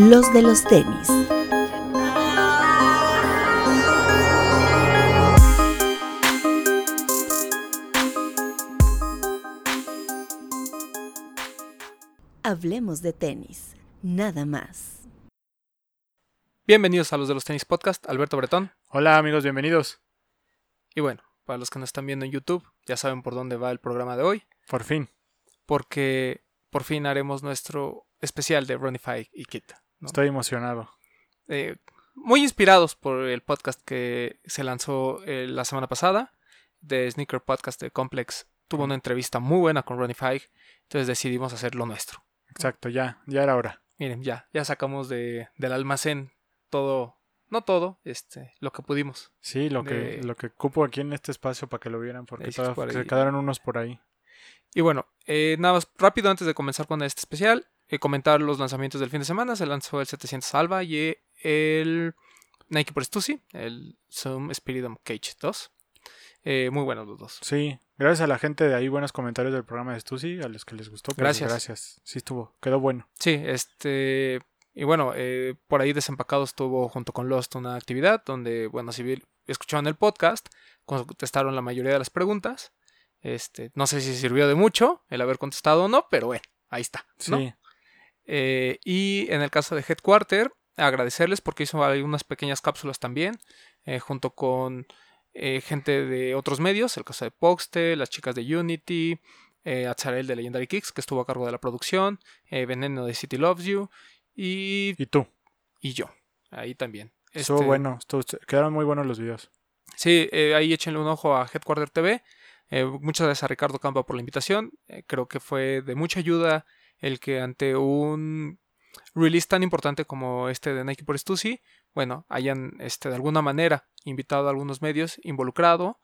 Los de los tenis. Hablemos de tenis, nada más. Bienvenidos a los de los tenis podcast, Alberto Bretón. Hola amigos, bienvenidos. Y bueno, para los que nos están viendo en YouTube, ya saben por dónde va el programa de hoy. Por fin. Porque por fin haremos nuestro especial de Runify y Kit. Estoy emocionado. Eh, muy inspirados por el podcast que se lanzó eh, la semana pasada, de Sneaker Podcast de Complex. Tuvo una entrevista muy buena con Runify, entonces decidimos hacer lo nuestro. Exacto, ya, ya era hora. Miren, ya, ya sacamos de, del almacén todo, no todo, este, lo que pudimos. Sí, lo que, lo que cupo aquí en este espacio para que lo vieran, porque se quedaron unos por ahí. Y bueno, eh, nada más rápido antes de comenzar con este especial, eh, comentar los lanzamientos del fin de semana. Se lanzó el 700 Alba y el Nike por Stussy, el Zoom Spiritum Cage 2. Eh, muy buenos los dos. Sí, gracias a la gente de ahí, buenos comentarios del programa de Stussy, a los que les gustó. Pues, gracias. Gracias. Sí, estuvo, quedó bueno. Sí, este. Y bueno, eh, por ahí Desempacados estuvo junto con Lost una actividad donde, bueno, si escucharon el podcast, contestaron la mayoría de las preguntas. Este, no sé si sirvió de mucho el haber contestado o no, pero bueno, ahí está. Sí. Eh, y en el caso de Headquarter, agradecerles porque hizo algunas pequeñas cápsulas también, eh, junto con eh, gente de otros medios, el caso de Poxte, las chicas de Unity, Azarel de Legendary Kicks, que estuvo a cargo de la producción, Veneno de City Loves You, y... Y tú. Y yo, ahí también. Estuvo este bueno, quedaron muy buenos los videos. Sí, ahí échenle un ojo a Headquarter TV. muchas gracias a Ricardo Campa por la invitación. creo que fue de mucha ayuda el que ante un release tan importante como este de Nike por Stussy, bueno, hayan este, de alguna manera invitado a algunos medios involucrado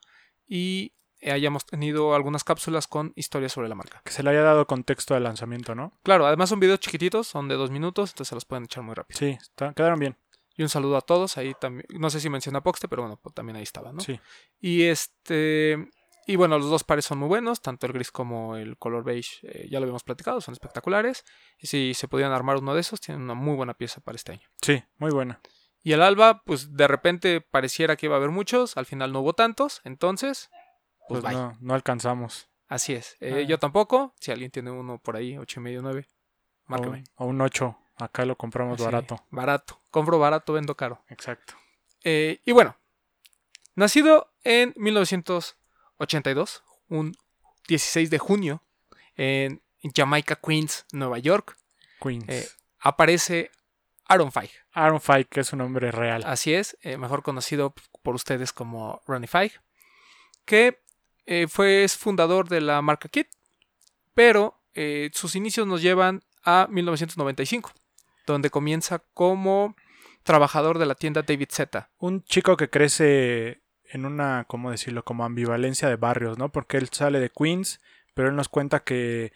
y hayamos tenido algunas cápsulas con historias sobre la marca. Que se le haya dado contexto al lanzamiento, ¿no? Claro, además son videos chiquititos, son de dos minutos, entonces se los pueden echar muy rápido. Sí, quedaron bien. Y un saludo a todos, ahí también, no sé si menciona Poxte, pero bueno, pues también ahí estaba, ¿no? Sí. Y este, y bueno, los dos pares son muy buenos, tanto el gris como el color beige, eh, ya lo habíamos platicado, son espectaculares. Y si se podían armar uno de esos, tienen una muy buena pieza para este año. Sí, muy buena. Y el alba, pues de repente pareciera que iba a haber muchos, al final no hubo tantos, entonces, pues, pues no, no alcanzamos. Así es. Eh, ah. Yo tampoco, si alguien tiene uno por ahí, ocho y medio, nueve, márcame. O, un 8, acá lo compramos barato. Barato, compro barato, vendo caro. Exacto. Eh, y bueno, nacido en 1900 82, un 16 de junio, en Jamaica, Queens, Nueva York. Queens. Eh, aparece Aaron Feig. Aaron Feig, que es un nombre real. Así es, eh, mejor conocido por ustedes como Ronnie Feig, que eh, fue fundador de la marca Kit, pero sus inicios nos llevan a 1995, donde comienza como trabajador de la tienda David Zeta. Un chico que crece en una, ¿cómo decirlo?, como ambivalencia de barrios, ¿no? Porque él sale de Queens, pero él nos cuenta que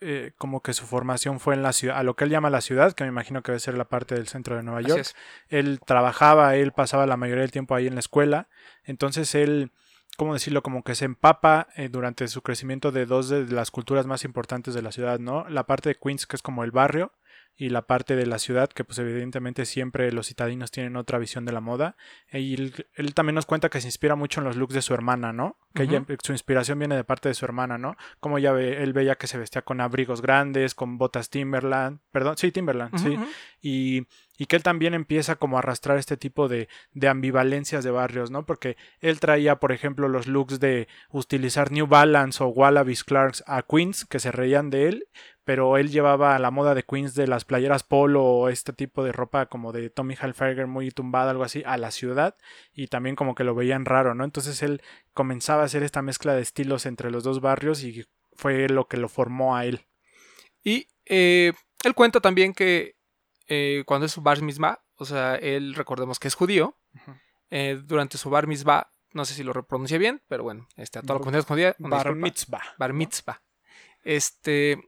eh, como que su formación fue en la ciudad, a lo que él llama la ciudad, que me imagino que debe ser la parte del centro de Nueva York. Él trabajaba, él pasaba la mayoría del tiempo ahí en la escuela, entonces él, ¿cómo decirlo? Como que se empapa eh, durante su crecimiento de dos de las culturas más importantes de la ciudad, ¿no? La parte de Queens, que es como el barrio, y la parte de la ciudad, que pues evidentemente siempre los citadinos tienen otra visión de la moda. Y él, también nos cuenta que se inspira mucho en los looks de su hermana, ¿no? Que su inspiración viene de parte de su hermana, ¿no? Como ya ve, él veía que se vestía con abrigos grandes, con botas Timberland, perdón, sí, Timberland, sí. Y, y, que él también empieza como a arrastrar este tipo de, de ambivalencias de barrios, ¿no? Porque él traía, por ejemplo, los looks de utilizar New Balance o Wallabies Clarks a Queens, que se reían de él, pero él llevaba la moda de Queens de las playeras polo o este tipo de ropa como de Tommy Hilfiger muy tumbada, algo así, a la ciudad y también como que lo veían raro, ¿no? Entonces él comenzaba a hacer esta mezcla de estilos entre los dos barrios y fue lo que lo formó a él. Y eh, él cuenta también que eh, cuando es su bar mitzvah, o sea, él recordemos que es judío, eh, durante su bar mitzvah, no sé si lo pronuncia bien, pero bueno, este, a la comunidad judía. Bar mitzvah. Bar mitzvah. Este,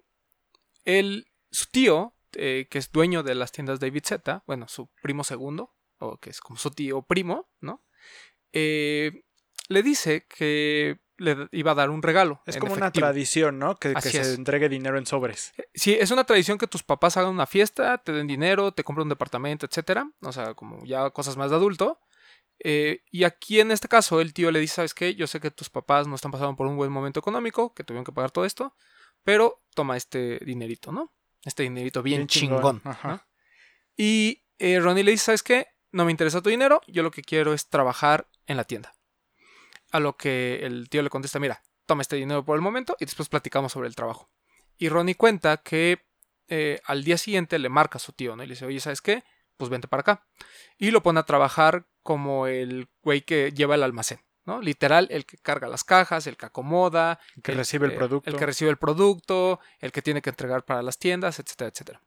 él, su tío, eh, que es dueño de las tiendas David Z, bueno, su primo segundo, o que es como su tío primo, ¿no? Eh, le dice que le iba a dar un regalo. Es como una tradición, ¿no? Que, se entregue dinero en sobres. Sí, es una tradición que tus papás hagan una fiesta, te den dinero, te compren un departamento, etcétera. O sea, como ya cosas más de adulto. Eh, y aquí en este caso, el tío le dice: ¿Sabes qué? Yo sé que tus papás no están pasando por un buen momento económico, que tuvieron que pagar todo esto, pero toma este dinerito, ¿no? Este dinerito bien, Bien chingón. chingón, ajá. ¿no? Y eh, Ronnie le dice: ¿Sabes qué? No me interesa tu dinero, yo lo que quiero es trabajar en la tienda. A lo que el tío le contesta: Mira, toma este dinero por el momento y después platicamos sobre el trabajo. Y Ronnie cuenta que eh, al día siguiente le marca a su tío, ¿no? Y le dice, oye, ¿sabes qué? Pues vente para acá. Y lo pone a trabajar como el güey que lleva el almacén, ¿no? Literal, el que carga las cajas, el que acomoda, Que recibe el eh, producto. El que recibe el producto, el que tiene que entregar para las tiendas, etcétera, etcétera.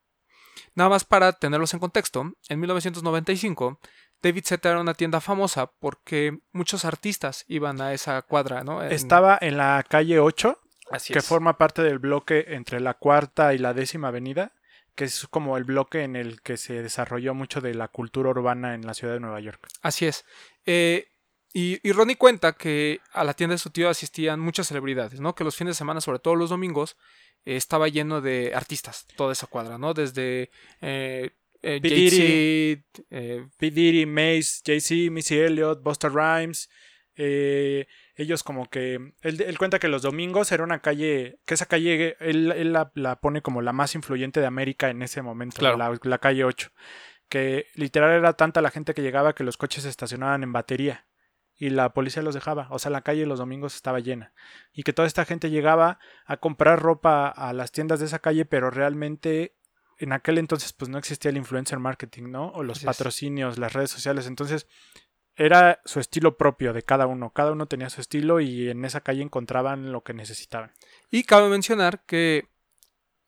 Nada más para tenerlos en contexto, en 1995 David Z era una tienda famosa porque muchos artistas iban a esa cuadra, ¿no? En- Estaba en la calle 8, Así que es. forma parte del bloque entre la cuarta y la décima avenida, que es como el bloque en el que se desarrolló mucho de la cultura urbana en la ciudad de Nueva York. Así es. Eh, y, y Ronnie cuenta que a la tienda de su tío asistían muchas celebridades, ¿no? Que los fines de semana, sobre todo los domingos, eh, estaba lleno de artistas, toda esa cuadra, ¿no? Desde eh, eh, P. Jay-Z, eh, P. Diddy, Mace, Jay-Z, Missy Elliott, Buster Rhymes. eh, ellos como que... Él, él cuenta que los domingos era una calle... Que esa calle él, él la, la pone como la más influyente de América en ese momento. Claro. La, la calle 8. Que literal era tanta la gente que llegaba que los coches se estacionaban en batería. Y la policía los dejaba. O sea, la calle los domingos estaba llena. Y que toda esta gente llegaba a comprar ropa a las tiendas de esa calle, pero realmente en aquel entonces pues no existía el influencer marketing, ¿no? O los patrocinios, las redes sociales. Entonces era su estilo propio de cada uno. Cada uno tenía su estilo y en esa calle encontraban lo que necesitaban. Y cabe mencionar que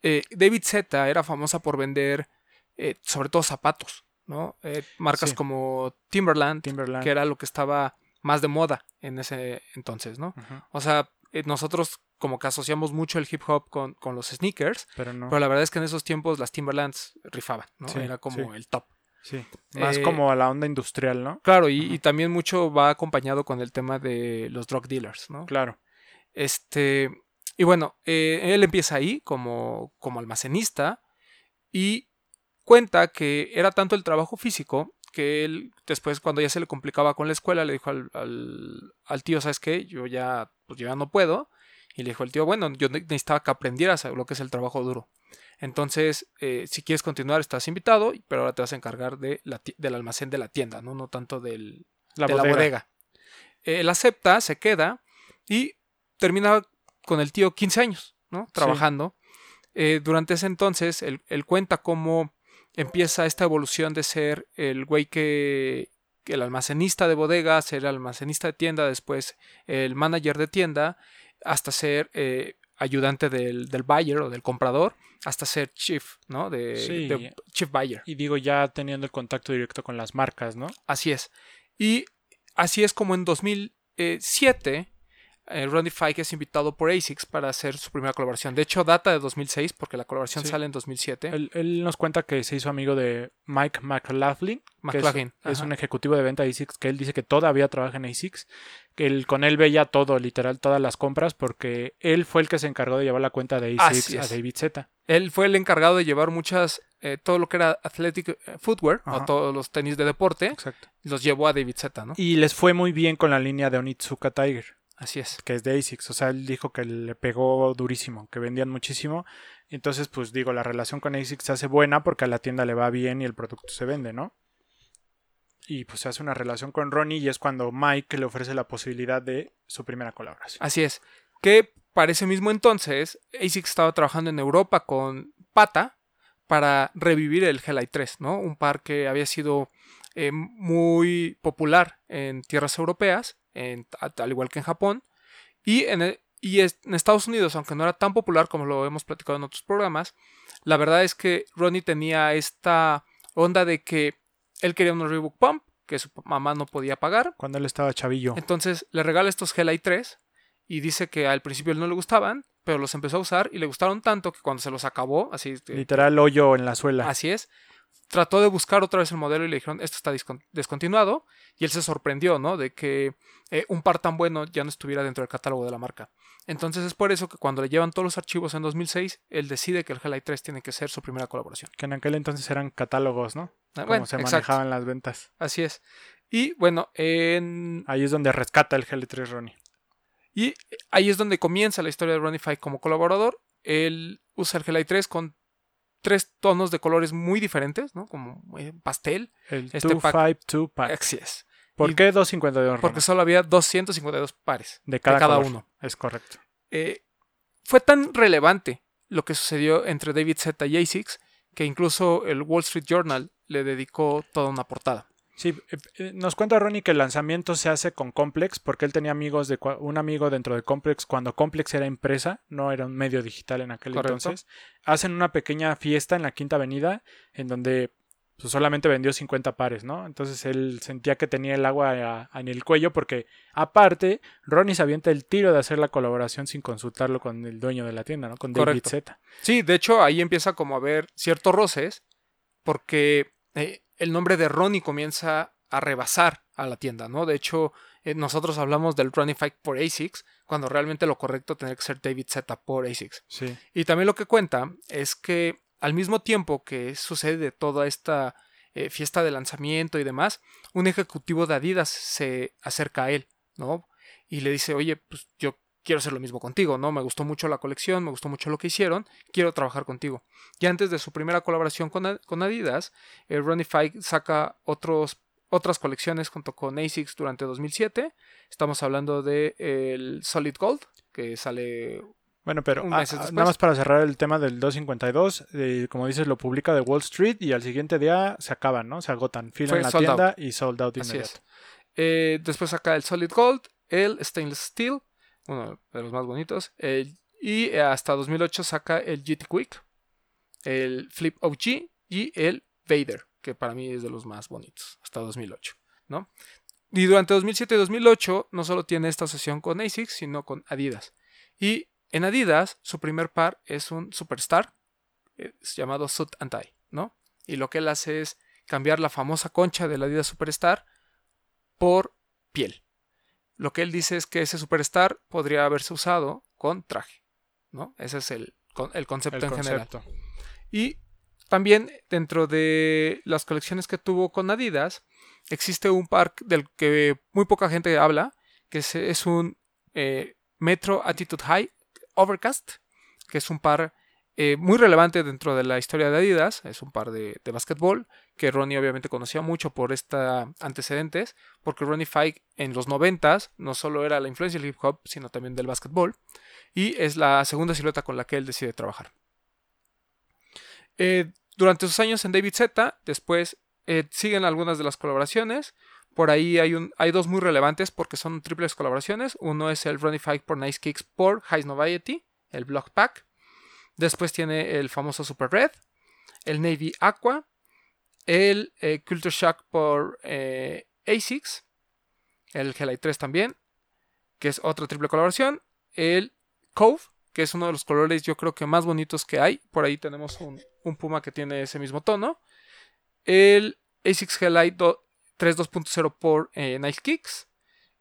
eh, David Z era famosa por vender eh, sobre todo zapatos, ¿no? Eh, marcas Sí. como Timberland, Timberland. que era lo que estaba más de moda en ese entonces, ¿no? O sea, eh, nosotros como que asociamos mucho el hip hop con, con los sneakers, Pero no. pero la verdad es que en esos tiempos las Timberlands rifaban, ¿no? Sí, Era como sí. el top. Sí. Más Eh, como a la onda industrial, ¿no? Claro, y también mucho va acompañado con el tema de los drug dealers, ¿no? Claro. Este, y bueno, eh, él empieza ahí como, como almacenista y cuenta que era tanto el trabajo físico que él después cuando ya se le complicaba con la escuela le dijo al, al, al tío, ¿sabes qué? Yo ya, pues yo ya no puedo. Y le dijo el tío, bueno, yo ne- necesitaba que aprendieras lo que es el trabajo duro. Entonces, eh, si quieres continuar, estás invitado, pero ahora te vas a encargar de la del almacén de la tienda, ¿no? No tanto del, La de bodega. la bodega. Él acepta, se queda y termina con el tío 15 años, ¿no? Trabajando. Eh, durante ese entonces, él, él cuenta cómo empieza esta evolución de ser el güey que, el almacenista de bodega, ser el almacenista de tienda, después el manager de tienda, hasta ser eh, ayudante del, del buyer o del comprador, hasta ser chief, ¿no? De, Sí. de chief buyer. Y digo, ya teniendo el contacto directo con las marcas, ¿no? Así es. Y así es como en 2007 eh, Ronnie Fike es invitado por ASICS para hacer su primera colaboración. De hecho, data de 2006 porque la colaboración Sí. sale en 2007. Él, él nos cuenta que se hizo amigo de Mike McLaughlin, que es- McLaughlin, es, ajá. un ejecutivo de venta de ASICS, que él dice que todavía trabaja en ASICS, que él, con él veía todo, literal, todas las compras, porque él fue el que se encargó de llevar la cuenta de ASICS a es. David Z. Él fue el encargado de llevar muchas, eh, todo lo que era athletic eh, footwear o todos los tenis de deporte, Exacto. los llevó a David Z, ¿no? Y les fue muy bien con la línea de Onitsuka Tiger, Así es. que es de ASICS. O sea, él dijo que le pegó durísimo, que vendían muchísimo. Entonces, pues digo, la relación con ASICS se hace buena porque a la tienda le va bien y el producto se vende, ¿no? Y pues se hace una relación con Ronnie y es cuando Mike le ofrece la posibilidad de su primera colaboración. Así es. Que para ese mismo entonces, ASICS estaba trabajando en Europa con Pata para revivir el Hellite 3, ¿no? Un par que había sido eh, muy popular en tierras europeas, en- al igual que en Japón. Y en, el- y en Estados Unidos, aunque no era tan popular como lo hemos platicado en otros programas, la verdad es que Ronnie tenía esta onda de que él quería unos Reebok Pump que su mamá no podía pagar. Cuando él estaba chavillo. Entonces le regala estos Hellite 3 y dice que al principio no le gustaban, pero los empezó a usar y le gustaron tanto que cuando se los acabó, así, Literal hoyo en la suela. así es, trató de buscar otra vez el modelo y le dijeron, esto está descontinuado. Y él se sorprendió, ¿no? De que eh, un par tan bueno ya no estuviera dentro del catálogo de la marca. Entonces es por eso que cuando le llevan todos los archivos en 2006, él decide que el Hellite 3 tiene que ser su primera colaboración. Que en aquel entonces eran catálogos, ¿no? Ah, Como bueno, se exacto. manejaban las ventas. Así es. Y bueno, en... Ahí es donde rescata el GL3 Ronnie. Y ahí es donde comienza la historia de Ronnie como colaborador. Él usa el Hellite 3 con tres tonos de colores muy diferentes, ¿no? Como eh, pastel. El Este 252 pack. Así es. ¿Por y- qué 252 Porque solo había 252 pares De cada, cada color. uno. Es correcto. Eh, fue tan relevante lo que sucedió entre David Z y ASICS que incluso el Wall Street Journal le dedicó toda una portada. Sí, eh, eh, nos cuenta Ronnie que el lanzamiento se hace con Complex porque él tenía amigos de un amigo dentro de Complex cuando Complex era empresa, no era un medio digital en aquel Correcto. entonces. Hacen una pequeña fiesta en la Quinta Avenida en donde pues, solamente vendió 50 pares, ¿no? Entonces él sentía que tenía el agua a- en el cuello porque aparte Ronnie se avienta el tiro de hacer la colaboración sin consultarlo con el dueño de la tienda, ¿no? Con David Correcto. Z. Sí, de hecho ahí empieza como a haber ciertos roces porque eh, el nombre de Ronnie comienza a rebasar a la tienda, ¿no? De hecho, eh, nosotros hablamos del Ronnie Fight por ASICS cuando realmente lo correcto tendría que ser David Z por ASICS. Sí. Y también lo que cuenta es que al mismo tiempo que sucede toda esta eh, fiesta de lanzamiento y demás, un ejecutivo de Adidas se acerca a él, ¿no? Y le dice, oye, pues yo quiero hacer lo mismo contigo, ¿no? Me gustó mucho la colección, me gustó mucho lo que hicieron, quiero trabajar contigo. Y antes de su primera colaboración con, con Adidas, eh, Ronnie Fike saca otros, otras colecciones junto con ASICS durante 2007. Estamos hablando de el Solid Gold, que sale Bueno, pero Un ah, ah, nada más para cerrar el tema del 252, eh, como dices, lo publica de Wall Street y al siguiente día se acaban, ¿no? Se agotan. Fila Fue en la sold tienda y sold out Así inmediato. es. Eh, después saca el Solid Gold, el Stainless Steel, uno de los más bonitos. el- y eh, hasta 2008 saca el GT Quick, el Flip OG y el Vader, que para mí es de los más bonitos, hasta 2008. ¿no? Y durante 2007 y 2008 no solo tiene esta asociación con ASICS, sino con Adidas. Y en Adidas, su primer par es un Superstar, eh, es llamado Sud and Tie, ¿no? Y lo que él hace es cambiar la famosa concha del Adidas Superstar por piel. Lo que él dice es que ese Superstar podría haberse usado con traje, ¿no? Ese es el, el concepto El en general. Y también dentro de las colecciones que tuvo con Adidas, existe un par del que muy poca gente habla, que es, es un eh, Metro Attitude High Overcast, que es un par eh, muy relevante dentro de la historia de Adidas, es un par de, de básquetbol, que Ronnie obviamente conocía mucho por estos antecedentes, porque Ronnie Fike en los 90 no solo era la influencia del hip hop, sino también del básquetbol, y es la segunda silueta con la que él decide trabajar. Eh, durante sus años en David Z, después eh, siguen algunas de las colaboraciones. Por ahí hay, un, hay dos muy relevantes porque son triples colaboraciones. Uno es el Ronnie Fike por Nice Kicks por High Noviety, el Block Pack. Después tiene el famoso Super Red, el Navy Aqua, el eh, Culture Shock por eh, ASICS, el Hellite 3 también, que es otra triple colaboración, el Cove, que es uno de los colores yo creo que más bonitos que hay. Por ahí tenemos un, Puma que tiene ese mismo tono. El ASICS Hellite do- 3 2.0 por eh, Nice Kicks.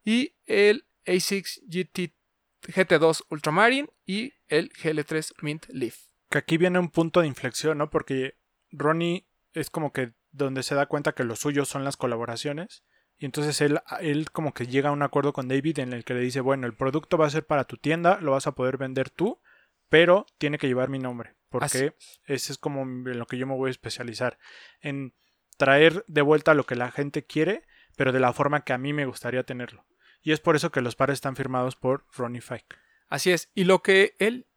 Y el ASICS GT, GT2 Ultramarine y el GL3 Mint Leaf. Que aquí viene un punto de inflexión, ¿no? Porque Ronnie es como que donde se da cuenta que lo suyo son las colaboraciones. Y entonces él, él como que llega a un acuerdo con David en el que le dice, bueno, el producto va a ser para tu tienda, lo vas a poder vender tú, pero tiene que llevar mi nombre. Así Porque ese es como en lo que yo me voy a especializar. En traer de vuelta lo que la gente quiere, pero de la forma que a mí me gustaría tenerlo. Y es por eso que los pares están firmados por Ronnie Fike. Así es. Y lo que él,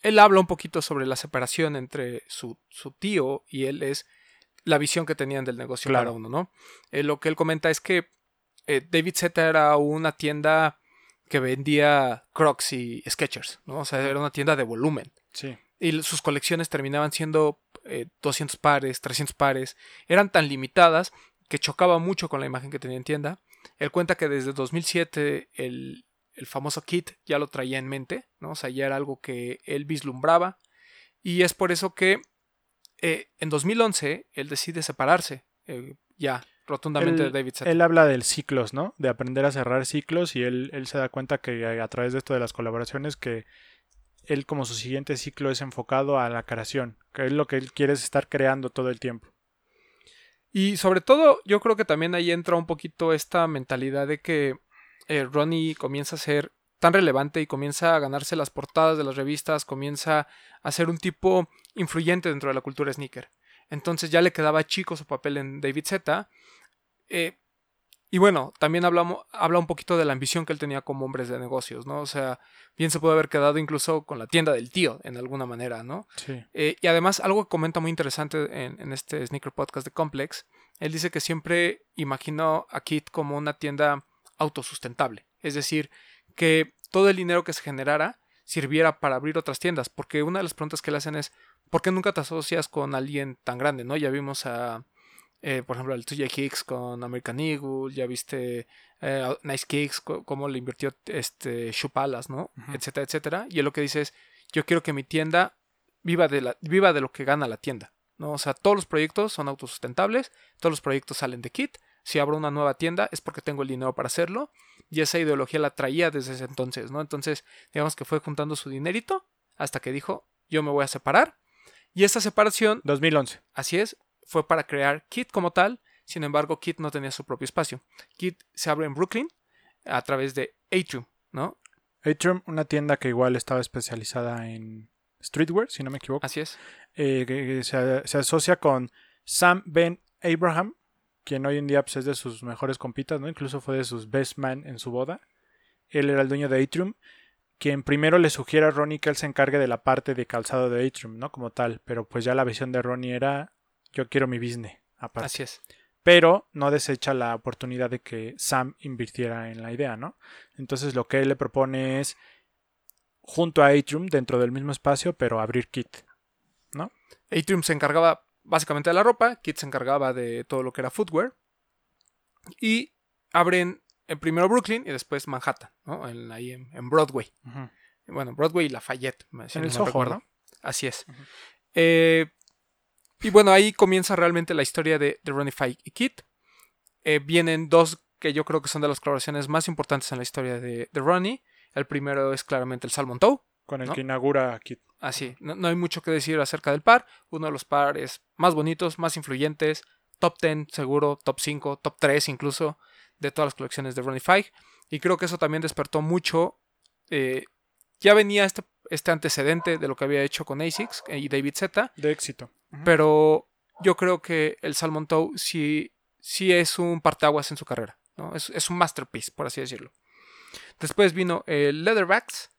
él habla un poquito sobre la separación entre su, su tío y él es la visión que tenían del negocio Claro. cada uno, ¿no? Eh, lo que él comenta es que eh, David Z era una tienda que vendía Crocs y Skechers, ¿no? O sea, era una tienda de volumen. Sí. Y sus colecciones terminaban siendo eh, 200 pares, 300 pares. Eran tan limitadas que chocaba mucho con la imagen que tenía en tienda. Él cuenta que desde 2007 el, el famoso kit ya lo traía en mente, ¿no? O sea, ya era algo que él vislumbraba. Y es por eso que eh, en 2011 él decide separarse eh, ya rotundamente él, de David Zeta. Él habla del ciclos, ¿no? De aprender a cerrar ciclos y él, él se da cuenta que a, través de esto de las colaboraciones que él como su siguiente ciclo es enfocado a la creación, que es lo que él quiere es estar creando todo el tiempo. Y sobre todo, yo creo que también ahí entra un poquito esta mentalidad de que eh, Ronnie comienza a ser tan relevante y comienza a ganarse las portadas de las revistas, comienza a ser un tipo influyente dentro de la cultura sneaker. Entonces ya le quedaba chico su papel en David Z. Eh, y bueno, también hablamos, habla un poquito de la ambición que él tenía como hombres de negocios, ¿no? O sea, bien se puede haber quedado incluso con la tienda del tío, en alguna manera, ¿no? Sí. Eh, y además, algo que comenta muy interesante en, en, este Sneaker Podcast de Complex, él dice que siempre imaginó a Kit como una tienda autosustentable. Es decir, que todo el dinero que se generara sirviera para abrir otras tiendas. Porque una de las preguntas que le hacen es, ¿por qué nunca te asocias con alguien tan grande? ¿no? Ya vimos a, eh, por ejemplo, el TJ Hicks con American Eagle, ya viste eh, Nice Kicks, cómo le invirtió este Chupalas, ¿no? Uh -huh. Etcétera, etcétera. Y él lo que dice es, yo quiero que mi tienda viva de, la, viva de lo que gana la tienda. ¿no? O sea, todos los proyectos son autosustentables, todos los proyectos salen de Kit. Si abro una nueva tienda es porque tengo el dinero para hacerlo. Y esa ideología la traía desde ese entonces, ¿no? Entonces, digamos que fue juntando su dinerito hasta que dijo, yo me voy a separar. Y esta separación... 2011. Así es, fue para crear Kit como tal. Sin embargo, Kit no tenía su propio espacio. Kit se abre en Brooklyn a través de Atrium, ¿no? Atrium, una tienda que igual estaba especializada en streetwear, si no me equivoco. Así es. Eh, que se, se, asocia con Sam Ben Abraham, quien hoy en día pues, es de sus mejores compitas, ¿no? Incluso fue de sus best man en su boda. Él era el dueño de Atrium, quien primero le sugiere a Ronnie que él se encargue de la parte de calzado de Atrium, ¿no? Como tal. Pero pues ya la visión de Ronnie era, yo quiero mi business aparte. Así es. Pero no desecha la oportunidad de que Sam invirtiera en la idea, ¿no? Entonces lo que él le propone es, junto a Atrium, dentro del mismo espacio, pero abrir Kit, ¿no? Atrium se encargaba básicamente de la ropa, Kit se encargaba de todo lo que era footwear. Y abren en primero Brooklyn y después Manhattan, ¿no? En, ahí en, en Broadway. Uh -huh. Bueno, Broadway y Lafayette, si en no el Soho, recuerdo. ¿no? Así es. Uh -huh. eh, y bueno, ahí comienza realmente la historia de, de Ronnie Fike y Kit. Eh, vienen dos que yo creo que son de las colaboraciones más importantes en la historia de, de Ronnie. El primero es claramente el Salmon Toe. Con el ¿no? que inaugura Kit. Así, no, no, hay mucho que decir acerca del par. Uno de los pares más bonitos, más influyentes, top 10 seguro, top 5, top 3 incluso, de todas las colecciones de Ronnie Fike. Y creo que eso también despertó mucho. Eh, ya venía este, este, antecedente de lo que había hecho con ASICS y David Z. De éxito. Uh -huh. Pero yo creo que el Salmon Toe sí, sí es un parteaguas en su carrera. ¿no? Es, es un masterpiece, por así decirlo. Después vino el Leatherbacks,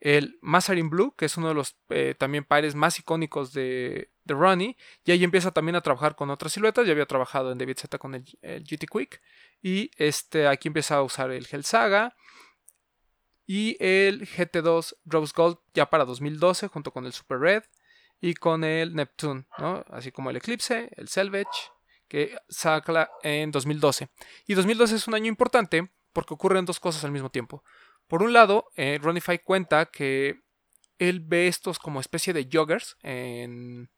el Mazarin Blue, que es uno de los eh, también pares más icónicos de, de, Ronnie. Y ahí empieza también a trabajar con otras siluetas. Ya había trabajado en David Z con el, GT Quick. Y este, aquí empieza a usar el Hell Saga. Y el GT2 Rose Gold ya para 2012, junto con el Super Red. Y con el Neptune. Así como el Eclipse, el Selvage, que saca en 2012. Y 2012 es un año importante porque ocurren dos cosas al mismo tiempo. Por un lado, eh, Ronnie Fike cuenta que él ve estos como especie de joggers en,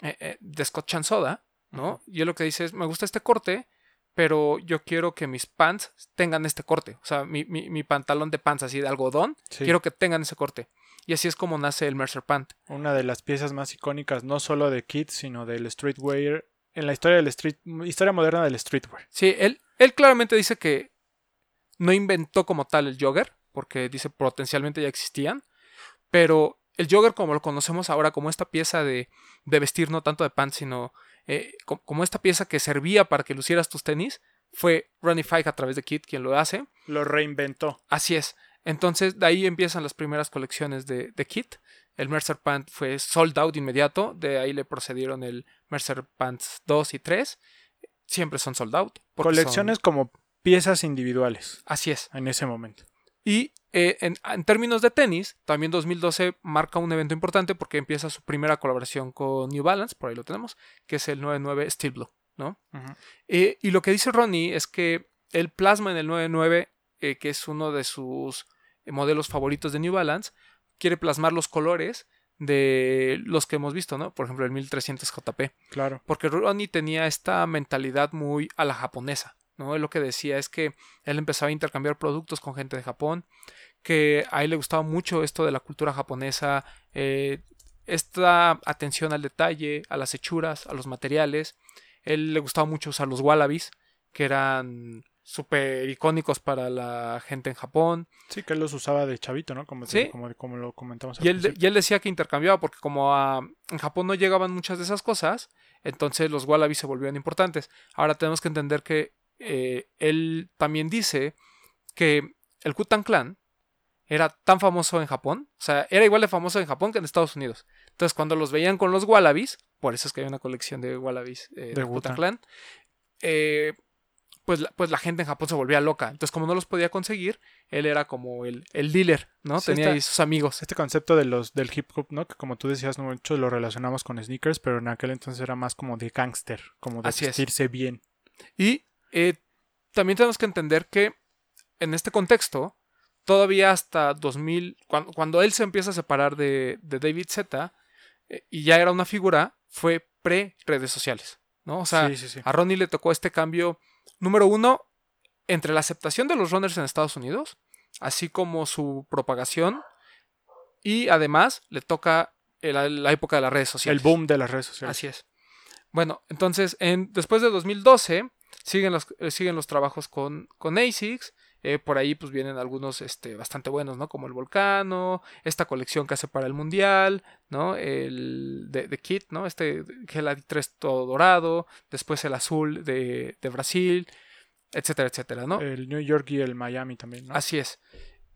eh, eh, de Scott Chansoda, ¿no? Y él lo que dice es, me gusta este corte, pero yo quiero que mis pants tengan este corte. O sea, mi, mi, mi pantalón de pants así de algodón, sí. quiero que tengan ese corte. Y así es como nace el Mercer Pant. Una de las piezas más icónicas, no solo de Kids, sino del streetwear, en la historia del street, historia moderna del streetwear. Sí, él, él claramente dice que no inventó como tal el jogger, porque dice potencialmente ya existían, pero el jogger como lo conocemos ahora, como esta pieza de, de vestir, no tanto de pants, sino eh, como, como, esta pieza que servía para que lucieras tus tenis, fue Ronnie Fike a través de Kit quien lo hace. Lo reinventó. Así es. Entonces, de ahí empiezan las primeras colecciones de, de Kit. El Mercer Pant fue sold out inmediato. De ahí le procedieron el Mercer Pants 2 y 3. Siempre son sold out. Colecciones son... como piezas individuales. Así es. En ese momento. Y eh, en, en, términos de tenis, también 2012 marca un evento importante porque empieza su primera colaboración con New Balance, por ahí lo tenemos, que es el 99 Steel Blue, ¿no? Uh -huh. eh, y lo que dice Ronnie es que el plasma en el 99, eh, que es uno de sus modelos favoritos de New Balance, quiere plasmar los colores de los que hemos visto, ¿no? Por ejemplo, el 1300 JP. Claro. Porque Ronnie tenía esta mentalidad muy a la japonesa, ¿no? Él lo que decía es que él empezaba a intercambiar productos con gente de Japón, que a él le gustaba mucho esto de la cultura japonesa, eh, esta atención al detalle, a las hechuras, a los materiales. Él le gustaba mucho usar los wallabies, que eran súper icónicos para la gente en Japón. Sí, que él los usaba de chavito, ¿no? Como, Sí. como, como lo comentamos. al Y él, y él decía que intercambiaba porque como a- en Japón no llegaban muchas de esas cosas, entonces los wallabies se volvían importantes. Ahora tenemos que entender que eh, él también dice que el Kutan Clan era tan famoso en Japón, o sea, era igual de famoso en Japón que en Estados Unidos. Entonces cuando los veían con los wallabies, por eso es que hay una colección de wallabies eh, De Kutan. Clan, eh, pues, la, pues la gente en Japón se volvía loca. Entonces como no los podía conseguir, él era como el, el dealer, ¿no? Sí, Tenía ahí sus amigos. Este concepto de los del hip hop, ¿no? Que como tú decías, no mucho lo relacionamos con sneakers, pero en aquel entonces era más como de gangster, como de Así es. vestirse bien. Y eh, también tenemos que entender que en este contexto, todavía hasta 2000, cuando, cuando él se empieza a separar de, de David Z eh, y ya era una figura, fue pre-redes sociales. ¿no? O sea, sí, sí, sí. a Ronnie le tocó este cambio, número uno, entre la aceptación de los runners en Estados Unidos, así como su propagación, y además le toca el- la época de las redes El sociales. boom de las redes sociales. Así es. Bueno, entonces, en, después de 2012, siguen los, eh, siguen los trabajos con, con ASICS. eh, por ahí pues vienen algunos este, bastante buenos, ¿no? Como el Volcano, esta colección que hace para el Mundial, ¿no? El de, de Kit, ¿no? Este Geladi 3 todo dorado, después el azul de, de Brasil, etcétera, etcétera, ¿no? El New York y el Miami también, ¿no? Así es.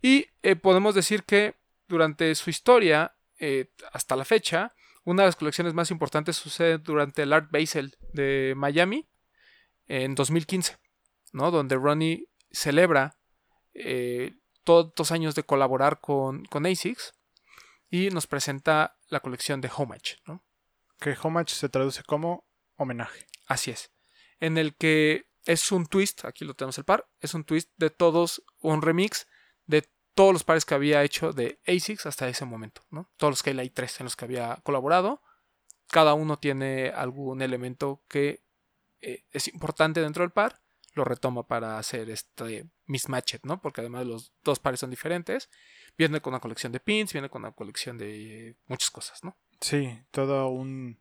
Y eh, podemos decir que durante su historia, eh, hasta la fecha, una de las colecciones más importantes sucede durante el Art Basel de Miami en 2015, ¿no? Donde Ronnie celebra eh, todos los años de colaborar con, con ASICS y nos presenta la colección de Homage, ¿no? Que homage se traduce como homenaje. Así es. En el que es un twist, aquí lo tenemos el par, es un twist de todos, un remix de todos los pares que había hecho de ASICS hasta ese momento, ¿no? Todos los Kayla 3 en los que había colaborado. Cada uno tiene algún elemento que eh, es importante dentro del par. Lo retoma para hacer este mismatched, ¿no? Porque además los dos pares son diferentes. Viene con una colección de pins, viene con una colección de muchas cosas, ¿no? Sí, todo un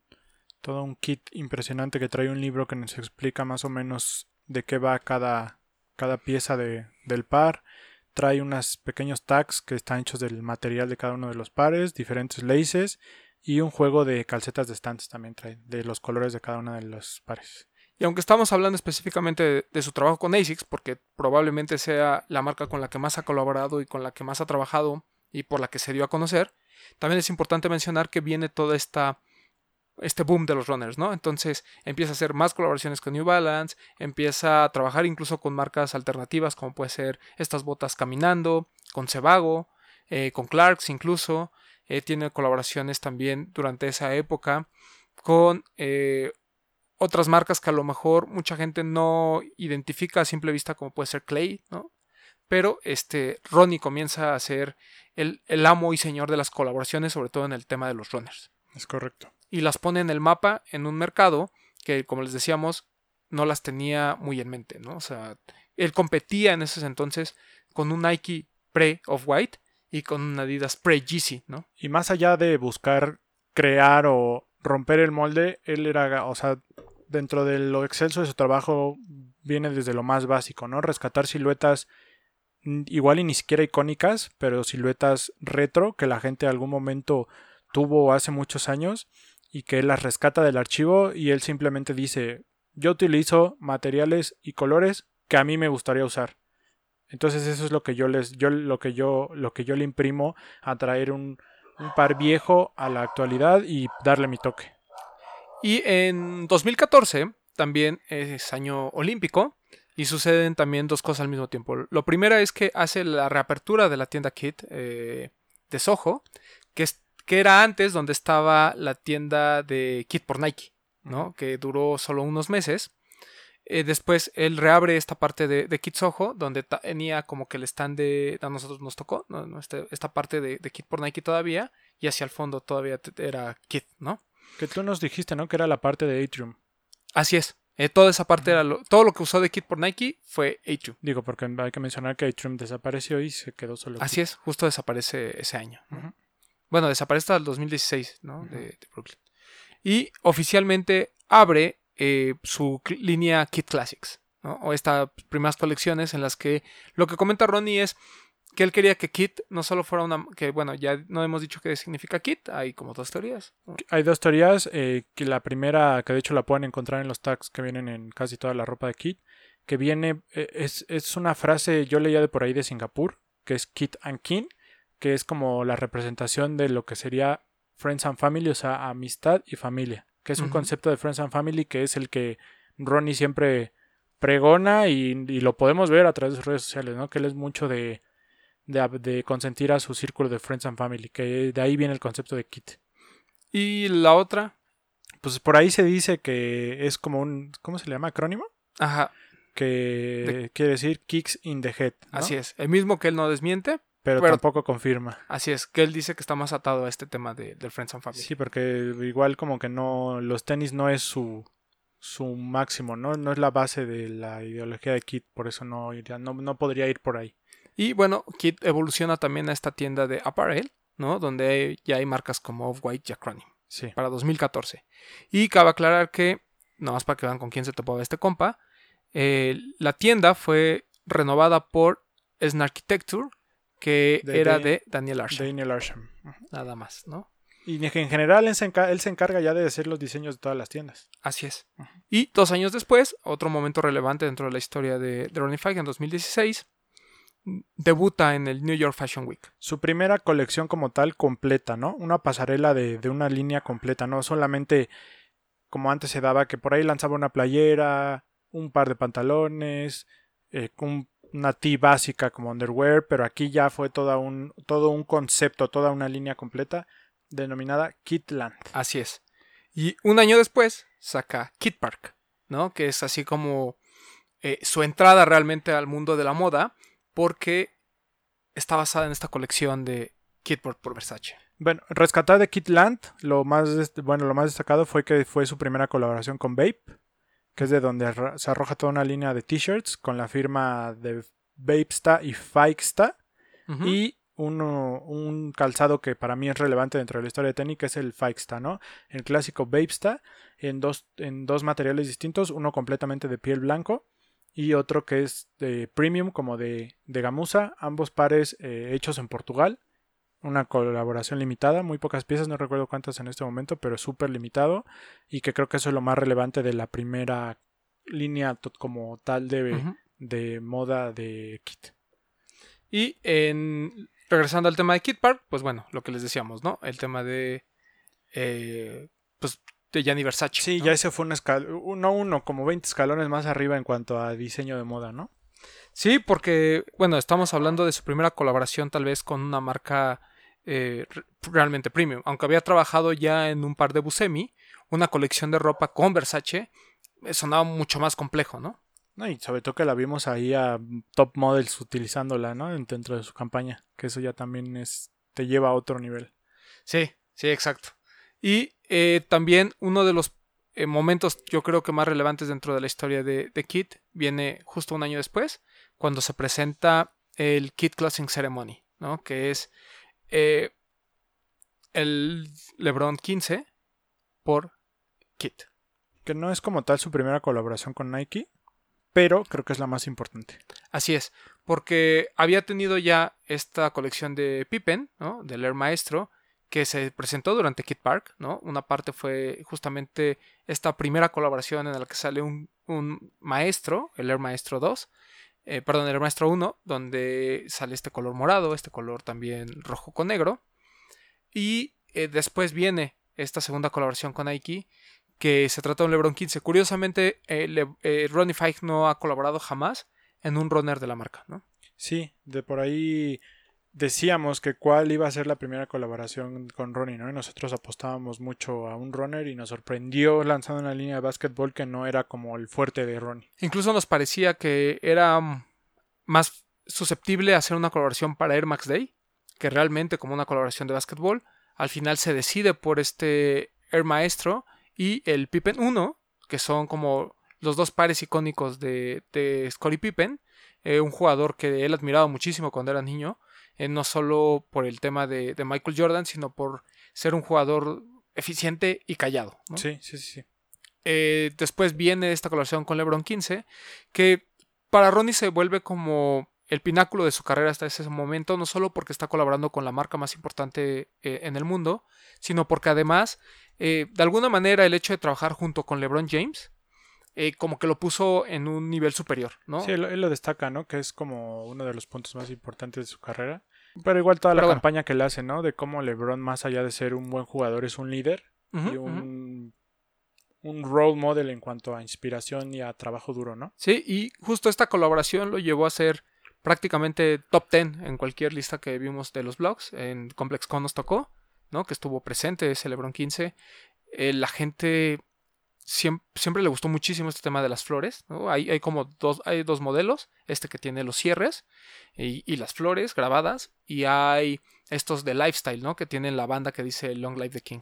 todo un kit impresionante que trae un libro que nos explica más o menos de qué va cada, cada pieza de, del par. Trae unos pequeños tags que están hechos del material de cada uno de los pares, diferentes laces y un juego de calcetas de estantes también trae, de los colores de cada uno de los pares. Y aunque estamos hablando específicamente de, su trabajo con ASICS, porque probablemente sea la marca con la que más ha colaborado y con la que más ha trabajado y por la que se dio a conocer, también es importante mencionar que viene toda esta este boom de los runners, ¿no? Entonces empieza a hacer más colaboraciones con New Balance, empieza a trabajar incluso con marcas alternativas como puede ser estas botas caminando, con Sebago, eh, con Clarks incluso, eh, tiene colaboraciones también durante esa época con eh, otras marcas que a lo mejor mucha gente no identifica a simple vista como puede ser Clay, ¿no? Pero este Ronnie comienza a ser el, el amo y señor de las colaboraciones, sobre todo en el tema de los runners. Es correcto. Y las pone en el mapa en un mercado que, como les decíamos, no las tenía muy en mente, ¿no? O sea, él competía en esos entonces con un Nike pre-Off-White y con un Adidas pre-Yeezy, ¿no? Y más allá de buscar crear o romper el molde, él era, o sea, dentro de lo excelso de su trabajo viene desde lo más básico, ¿no? Rescatar siluetas mm, igual y ni siquiera icónicas, pero siluetas retro que la gente algún momento tuvo hace muchos años y que él las rescata del archivo y él simplemente dice, yo utilizo materiales y colores que a mí me gustaría usar. Entonces eso es lo que yo les, yo lo que yo, lo que yo le imprimo a traer un par viejo a la actualidad y darle mi toque. Y en 2014 también es año olímpico y suceden también dos cosas al mismo tiempo. Lo primero es que hace la reapertura de la tienda Kit eh, de Soho, que, es, que era antes donde estaba la tienda de Kit por Nike, ¿no? que duró solo unos meses. Eh, después él reabre esta parte de, de Kit Soho, donde tenía como que el stand de. A nosotros nos tocó, ¿no? Este, esta parte de, de Kit por Nike todavía. y hacia el fondo todavía era Kid, ¿no? Que tú nos dijiste, ¿no? Que era la parte de Atrium. Así es. Eh, toda esa parte era lo, todo lo que usó de Kid por Nike fue Atrium. Digo, porque hay que mencionar que Atrium desapareció y se quedó solo. Así es, justo desaparece ese año. Bueno, desaparece hasta el 2016, ¿no? De, de Brooklyn. Y oficialmente abre eh, su línea Kid Classics, ¿no? O estas primeras colecciones en las que lo que comenta Ronnie es que él quería que Kid no solo fuera una... que bueno, ya no hemos dicho qué significa Kid, hay como dos teorías. Hay dos teorías, eh, que la primera, que de hecho la pueden encontrar en los tags que vienen en casi toda la ropa de Kit, que viene, eh, es, es una frase, yo leía de por ahí de Singapur, que es Kit and Kin, que es como la representación de lo que sería Friends and Family, o sea, amistad y familia, que es un concepto de Friends and Family que es el que Ronnie siempre pregona y, y lo podemos ver a través de sus redes sociales, ¿no? Que él es mucho de, de, de consentir a su círculo de Friends and Family, que de ahí viene el concepto de Kit. Y la otra, Pues por ahí se dice que es como un, ¿cómo se le llama? Acrónimo. ajá, Que quiere decir kicks in the head. ¿no? así es. El mismo que él no desmiente, Pero, pero- tampoco confirma. así es, que él dice que está más atado a este tema de, del Friends and Family. Sí, porque igual como que no, los tenis no es su, su máximo, ¿no? No es la base de la ideología de Kit, por eso no, iría- no, no podría ir por ahí. Y bueno, Kid evoluciona también a esta tienda de apparel, ¿no? Donde ya hay marcas como Off-White y Acronym Sí. para 2014. Y cabe aclarar que, nada más para que vean con quién se topaba este compa, eh, la tienda fue renovada por Sn Architecture, que De- era de- de Daniel Arsham, Daniel Arsham. Nada más, ¿no? Y en general él se, enca- él se encarga ya de hacer los diseños de todas las tiendas. Así es. Y dos años después, otro momento relevante dentro de la historia de, Fike, en 2016, debuta en el New York Fashion Week. su primera colección como tal completa, ¿no? Una pasarela de, de una línea completa, no solamente como antes se daba, que por ahí lanzaba una playera, un par de pantalones, eh, un- una tee básica como underwear, pero aquí ya fue toda un, todo un concepto, toda una línea completa denominada Kitland. Así es. Y un año después saca Kid Park, ¿no? Que es así como eh, su entrada realmente al mundo de la moda, porque está basada en esta colección de Kid por, Versace. Bueno, rescatar de Kitland, lo más, bueno, lo más destacado fue que fue su primera colaboración con Bape, que es de donde se arroja toda una línea de t-shirts con la firma de Vapesta y Fikesta y uno, un calzado que para mí es relevante dentro de la historia de tenis, que es el Fikesta, ¿no? El clásico Vapesta en dos, en dos materiales distintos, uno completamente de piel blanco y otro que es de premium como de, de gamuza, ambos pares eh, hechos en Portugal una colaboración limitada, muy pocas piezas, no recuerdo cuántas en este momento, pero súper limitado y que creo que eso es lo más relevante de la primera línea como tal de, de moda de kit. Y en, regresando al tema de Kid Park, pues bueno, lo que les decíamos, ¿no? El tema de. eh, pues de Gianni Versace. Sí, ¿no? ya ese fue un escalón, no uno, como 20 escalones más arriba en cuanto a diseño de moda, ¿no? Sí, porque, bueno, estamos hablando de su primera colaboración tal vez con una marca eh, re- realmente premium. Aunque había trabajado ya en un par de Buscemi, una colección de ropa con Versace, eh, sonaba mucho más complejo, ¿no? No, y sobre todo que la vimos ahí a top models utilizándola, ¿no? Dentro de su campaña, que eso ya también es te lleva a otro nivel. Sí, sí, exacto. Y eh, también uno de los eh, momentos yo creo que más relevantes dentro de la historia de, de Kid viene justo un año después, cuando se presenta el Kid Closing Ceremony, ¿no? Que es eh, el LeBron 15 por Kid. Que no es como tal su primera colaboración con Nike, pero creo que es la más importante. Así es, porque había tenido ya esta colección de Pippen, ¿no? Del Air Maestro, que se presentó durante Kid Park, ¿no? Una parte fue justamente esta primera colaboración en la que sale un, un maestro, el Air Maestro 2, eh, perdón, el Maestro 1, donde sale este color morado, este color también rojo con negro. Y eh, después viene esta segunda colaboración con Nike, que se trata de un LeBron 15. Curiosamente, eh, Ronnie Fike no ha colaborado jamás en un runner de la marca, ¿no? Sí, de por ahí decíamos que cuál iba a ser la primera colaboración con Ronnie, ¿no? Y nosotros apostábamos mucho a un runner y nos sorprendió lanzando una línea de básquetbol que no era como el fuerte de Ronnie. Incluso nos parecía que era mm, más susceptible hacer una colaboración para Air Max Day que realmente como una colaboración de básquetbol. al final se decide por este Air Maestro y el Pippen 1, que son como los dos pares icónicos de, de Scottie Pippen, eh, un jugador que él admiraba muchísimo cuando era niño, eh, no solo por el tema de, de, Michael Jordan, sino por ser un jugador eficiente y callado. ¿no? Sí, sí, sí. Eh, después viene esta colaboración con LeBron 15, que para Ronnie se vuelve como el pináculo de su carrera hasta ese momento, no solo porque está colaborando con la marca más importante eh, en el mundo, sino porque además, eh, de alguna manera, el hecho de trabajar junto con LeBron James, eh, como que lo puso en un nivel superior, ¿no? Sí, él, él, lo destaca, ¿no? Que es como uno de los puntos más importantes de su carrera. Pero igual toda Pero la bueno. campaña que le hace, ¿no? De cómo LeBron, más allá de ser un buen jugador, es un líder y un, un role model en cuanto a inspiración y a trabajo duro, ¿no? Sí, y justo esta colaboración lo llevó a ser prácticamente top 10 en cualquier lista que vimos de los blogs. En ComplexCon nos tocó, ¿no? Que estuvo presente ese LeBron 15. Eh, la gente siempre, siempre le gustó muchísimo este tema de las flores, ¿no? Hay, hay como dos, hay dos modelos, este que tiene los cierres y, y las flores grabadas, y hay estos de lifestyle, ¿no? Que tienen la banda que dice Long Live the King.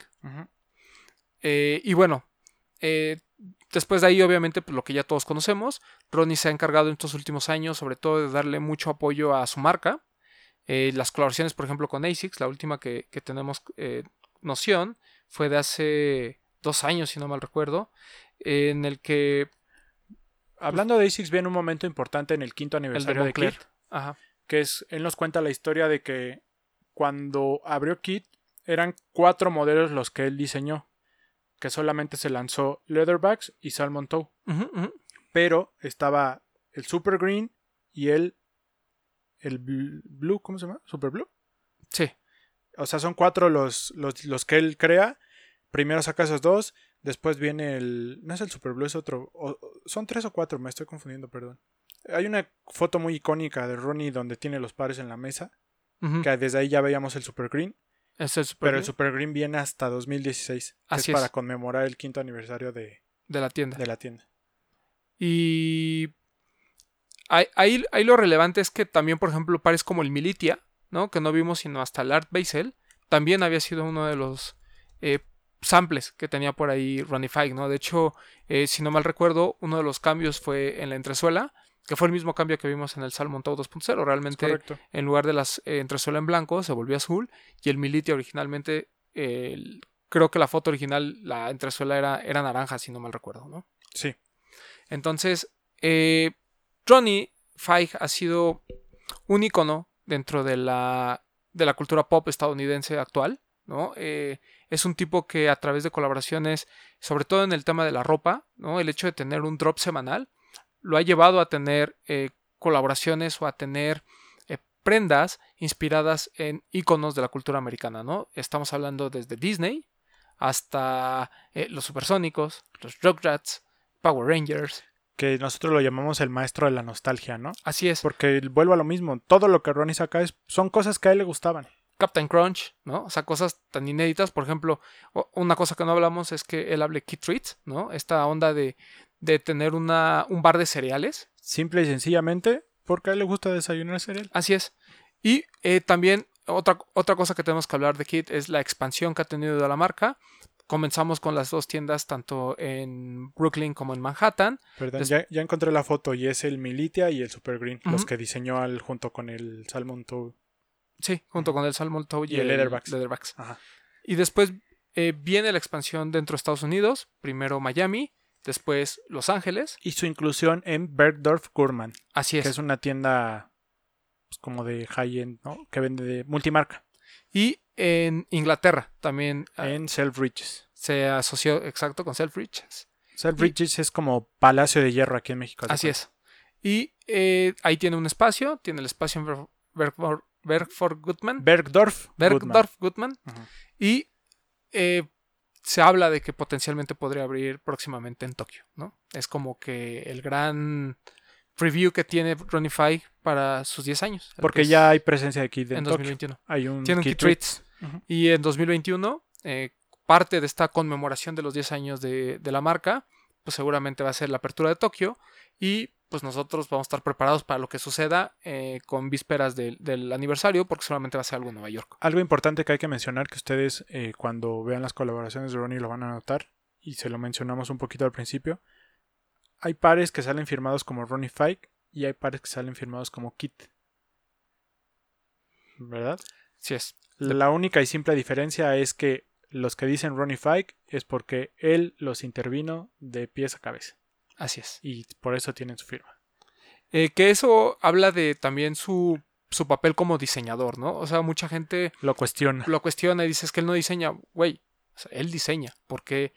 Eh, y bueno, eh, después de ahí, obviamente, pues, lo que ya todos conocemos, Ronnie se ha encargado en estos últimos años, sobre todo, de darle mucho apoyo a su marca. Eh, las colaboraciones, por ejemplo, con ASICS, la última que, que tenemos eh, noción, fue de hace dos años, si no mal recuerdo, en el que Hablando de ASICS, viene un momento importante en el quinto el de aniversario de, Kit, ajá, que es, él nos cuenta la historia de que cuando abrió Kit, eran cuatro modelos los que él diseñó, que solamente se lanzó Leatherbacks y Salmon Toe. pero estaba el Super Green y el el bl- Blue, ¿cómo se llama? Super Blue. sí, O sea, son cuatro los, los, los que él crea. Primero saca esos dos, después viene el no es el Super Blue, es otro. o- son tres o cuatro, me estoy confundiendo, perdón. Hay una foto muy icónica de Ronnie donde tiene los pares en la mesa, que desde ahí ya veíamos el Super Green, es el Super pero el Super Green viene hasta 2016, que Así es para es. conmemorar el quinto aniversario de, de la tienda. de la tienda. Y ahí, ahí, ahí lo relevante es que también, por ejemplo, pares como el Militia, ¿no? Que no vimos sino hasta el Art Basel, también había sido uno de los eh, samples que tenía por ahí Ronnie Fike, ¿no? De hecho, eh, si no mal recuerdo, uno de los cambios fue en la entresuela, que fue el mismo cambio que vimos en el Salmon Toe 2.0. Es Realmente, en lugar de las eh, entresuela en blanco, se volvió azul, y el Militia originalmente, eh, el- creo que la foto original, la entresuela era, era naranja, si no mal recuerdo, ¿no? Sí. Entonces, eh, Ronnie Fieg ha sido un icono dentro de la, de la cultura pop estadounidense actual. ¿No? Eh, es un tipo que a través de colaboraciones, sobre todo en el tema de la ropa, ¿no? el hecho de tener un drop semanal, lo ha llevado a tener eh, colaboraciones o a tener eh, prendas inspiradas en iconos de la cultura americana. ¿no? Estamos hablando desde Disney hasta los supersónicos, los Rugrats, Power Rangers. Que nosotros lo llamamos el maestro de la nostalgia, ¿no? Así es. Porque vuelvo a lo mismo. Todo lo que Ronnie saca es, son cosas que a él le gustaban. Captain Crunch, ¿no? O sea, cosas tan inéditas. Por ejemplo, una cosa que no hablamos es que él hable Kid Treats, ¿no? Esta onda de, de tener una, un bar de cereales. Simple y sencillamente porque a él le gusta desayunar cereal. Así es. Y eh, también otra, otra cosa que tenemos que hablar de Kid es la expansión que ha tenido de la marca. Comenzamos con las dos tiendas tanto en Brooklyn como en Manhattan. Perdón, Des- ya, ya encontré la foto y es el Militia y el Super Green, los que diseñó al, junto con el Salmon Toe. Sí, junto con el Salmon Toe y, Y el Leatherbacks. Leatherbacks. Ajá. Y después eh, viene la expansión dentro de Estados Unidos. Primero Miami, después Los Ángeles. Y su inclusión en Bergdorf Gourmand, Así que es. es una tienda pues, como de high-end, ¿no? Que vende de multimarca Y en Inglaterra también ah, en Selfridges. se asoció exacto con Selfridges. Selfridges es como Palacio de Hierro aquí en México. Así cuenta. es. Y eh, ahí tiene un espacio, tiene el espacio en Ber- Bergford, Goodman. Bergdorf. Goodman. Bergdorf Goodman. Y eh, se habla de que potencialmente podría abrir próximamente en Tokio, ¿no? Es como que el gran preview que tiene Fieg para sus 10 años. Porque ya hay presencia de Kid en, en Tokio. 2021. Hay un Tiene un Kid Kid Treats. Y en 2021, eh, parte de esta conmemoración de los 10 años de, de la marca, pues seguramente va a ser la apertura de Tokio y pues nosotros vamos a estar preparados para lo que suceda eh, con vísperas del, del aniversario porque solamente va a ser algo en Nueva York. Algo importante que hay que mencionar que ustedes eh, cuando vean las colaboraciones de Ronnie lo van a notar y se lo mencionamos un poquito al principio. Hay pares que salen firmados como Ronnie Fike y hay pares que salen firmados como Kit. ¿Verdad? Sí es. La única y simple diferencia es que los que dicen Ronnie Fike es porque él los intervino de pies a cabeza Así es. y por eso tienen su firma. Eh, que eso habla de también su, su papel como diseñador, ¿no? O sea, mucha gente Lo cuestiona. lo cuestiona y dice es que él no diseña, güey, o sea, él diseña, porque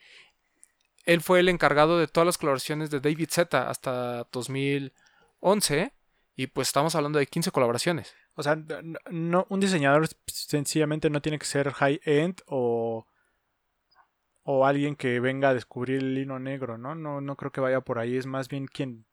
él fue el encargado de todas las colaboraciones de David Z hasta 2011 y pues estamos hablando de 15 colaboraciones. O sea, no, un diseñador sencillamente no tiene que ser high-end o, o alguien que venga a descubrir el lino negro, ¿no? No, no creo que vaya por ahí. Es más bien quien,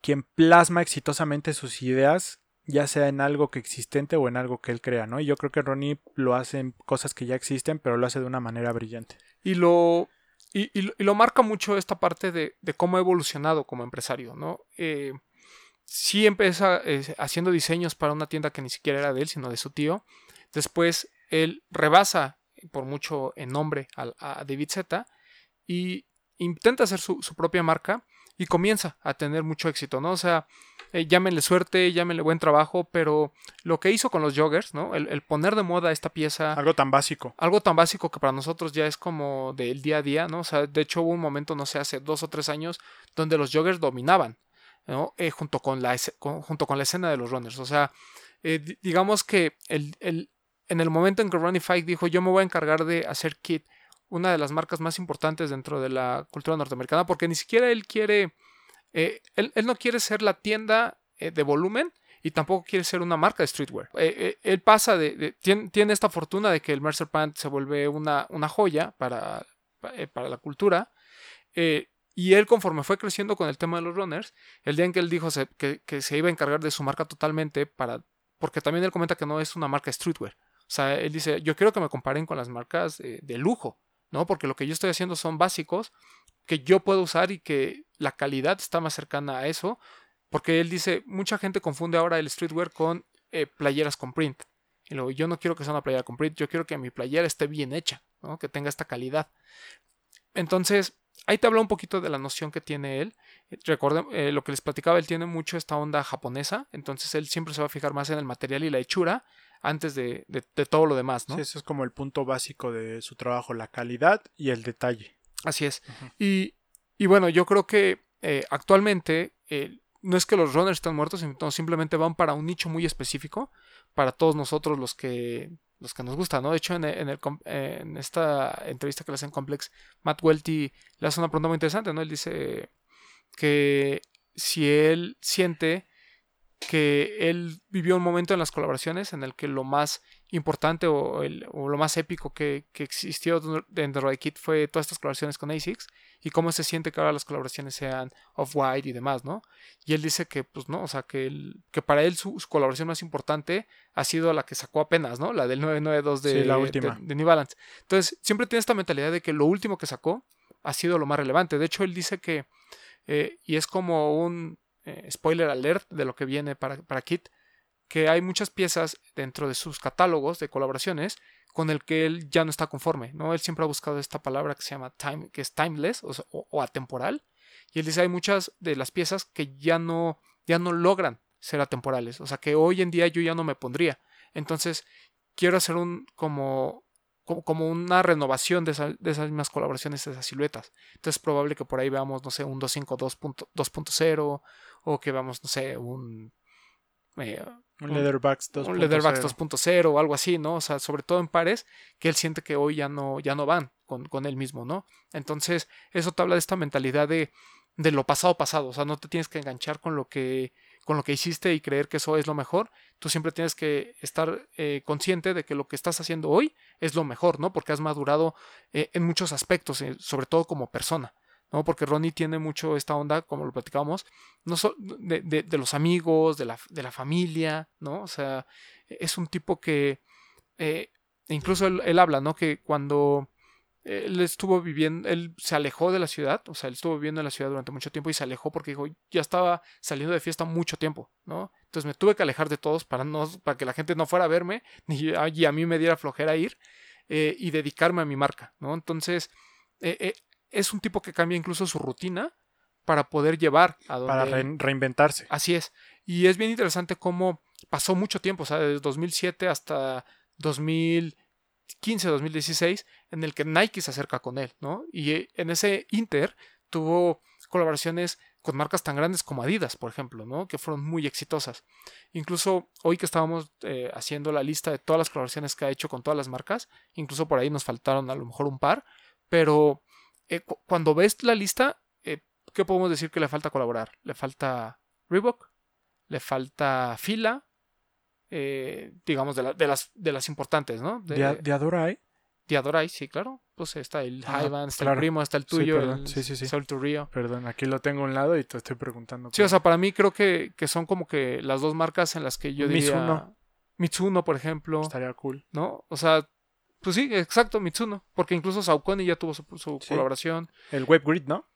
quien plasma exitosamente sus ideas, ya sea en algo que existente o en algo que él crea, ¿no? Y yo creo que Ronnie lo hace en cosas que ya existen, pero lo hace de una manera brillante. Y lo, y, lo marca mucho esta parte de, de cómo ha evolucionado como empresario, ¿no? Eh, sí empieza eh, haciendo diseños para una tienda que ni siquiera era de él, sino de su tío. Después él rebasa por mucho en nombre al- a, David Z y intenta hacer su, su propia marca y comienza a tener mucho éxito, ¿no? O sea, eh, llámenle suerte, llámenle buen trabajo, pero lo que hizo con los joggers, ¿no? El, el poner de moda esta pieza Algo tan básico. algo tan básico que para nosotros ya es como del día a día, ¿no? O sea, de hecho hubo un momento, no sé, hace dos o tres años, donde los joggers dominaban, ¿no? Eh, junto, con la, con- junto con la escena de los runners. O sea, eh, di- digamos que el, el- en el momento en que Ronnie Fike dijo, yo me voy a encargar de hacer Kit, una de las marcas más importantes dentro de la cultura norteamericana, porque ni siquiera él quiere, eh, él, él no quiere ser la tienda eh, de volumen, y tampoco quiere ser una marca de streetwear. Eh, él pasa de, tiene, tiene esta fortuna de que el Mercer Pant se vuelve una, una joya para, para la cultura. y él conforme fue creciendo con el tema de los runners, el día en que él dijo que, que se iba a encargar de su marca totalmente para... Porque también él comenta que no es una marca streetwear. O sea, él dice, yo quiero que me comparen con las marcas eh, de lujo, ¿no? Porque lo que yo estoy haciendo son básicos que yo puedo usar y que la calidad está más cercana a eso. Porque él dice, mucha gente confunde ahora el streetwear con eh, playeras con print. Y yo no quiero que sea una playera con print, yo quiero que mi playera esté bien hecha, que tenga esta calidad. Entonces, ahí te habla un poquito de la noción que tiene él. Recuerden, eh, lo que les platicaba, él tiene mucho esta onda japonesa, entonces él siempre se va a fijar más en el material y la hechura antes de, de- de todo lo demás, ¿no? Sí, ese es como el punto básico de su trabajo, la calidad y el detalle. Así es. Y, y bueno, yo creo que eh, actualmente eh, no es que los runners estén muertos, sino simplemente van para un nicho muy específico, para todos nosotros los que los que nos gusta, ¿no? De hecho, en, en el en esta entrevista que le hacen Complex, Matt Welty le hace una pregunta muy interesante, ¿no? Él dice que si él siente que él vivió un momento en las colaboraciones en el que lo más importante o, el- o lo más épico que, que existió dentro de Kit fue todas estas colaboraciones con ASICS y cómo se siente que ahora las colaboraciones sean off-white y demás, ¿no? Y él dice que, pues no, o sea, que, que para él su, su colaboración más importante ha sido la que sacó apenas, ¿no? La del 992 de, Sí, la última. de, de New Balance. Entonces, siempre tiene esta mentalidad de que lo último que sacó ha sido lo más relevante. De hecho, él dice que, eh, y es como un eh, spoiler alert de lo que viene para, para Kit, que hay muchas piezas dentro de sus catálogos de colaboraciones con el que él ya no está conforme, ¿no? Él siempre ha buscado esta palabra que se llama time, que es timeless o, o atemporal, y él dice hay muchas de las piezas que ya no, ya no logran ser atemporales, o sea que hoy en día yo ya no me pondría. Entonces, quiero hacer un como como, como una renovación de, esa- de esas mismas colaboraciones, de esas siluetas. Entonces es probable que por ahí veamos, no sé, un 252 2.0 o que veamos, no sé, un... eh, Un Un- Leatherbacks 2.0. un Leatherbacks 2.0 o algo así, ¿no? O sea, sobre todo en pares que él siente que hoy ya no, ya no van con, con él mismo, ¿no? Entonces, eso te habla de esta mentalidad de, de lo pasado pasado, o sea, no te tienes que enganchar con lo que, con lo que hiciste y creer que eso es lo mejor, tú siempre tienes que estar eh, consciente de que lo que estás haciendo hoy es lo mejor, ¿no? Porque has madurado eh, en muchos aspectos, eh, sobre todo como persona. ¿no? Porque Ronnie tiene mucho esta onda, como lo platicábamos, no so- de, los amigos, de la, familia, ¿no? O sea, es un tipo que incluso él, él habla, ¿no? Que cuando él estuvo viviendo, él se alejó de la ciudad, o sea, él estuvo viviendo en la ciudad durante mucho tiempo y se alejó porque dijo, ya estaba saliendo de fiesta mucho tiempo, ¿no? Entonces me tuve que alejar de todos para, no, para que la gente no fuera a verme ni a, y a mí me diera flojera ir eh, y dedicarme a mi marca, ¿no? Entonces, eh, eh, es un tipo que cambia incluso su rutina para poder llevar a donde... Para re- reinventarse. Así es. Y es bien interesante cómo pasó mucho tiempo, o sea, desde 2007 hasta 2015, 2016, en el que Nike se acerca con él, ¿no? Y eh, en ese Inter tuvo colaboraciones con marcas tan grandes como Adidas, por ejemplo, ¿no? Que fueron muy exitosas. Incluso hoy que estábamos eh, haciendo la lista de todas las colaboraciones que ha hecho con todas las marcas, incluso por ahí nos faltaron a lo mejor un par, pero eh, cu- cuando ves la lista, ¿qué podemos decir que le falta colaborar? Le falta Reebok, le falta Fila, eh, digamos, de, la- de las, de las importantes, ¿no? De, De, de Adorai. de Adorai, sí, claro. Pues está el Ah, está claro. el primo, está el Sí, tuyo, perdón. el Sí, sí, sí. Sol to Rio. Perdón, aquí lo tengo a un lado y te estoy preguntando. Sí, o sea, para mí creo que, que son como que las dos marcas en las que yo diría... Mizuno. Mitsuno, por ejemplo, estaría cool. ¿no? O sea, pues sí, exacto, Mitsuno. Porque incluso Saucony ya tuvo su, su Sí. colaboración. El Web Grid, ¿no?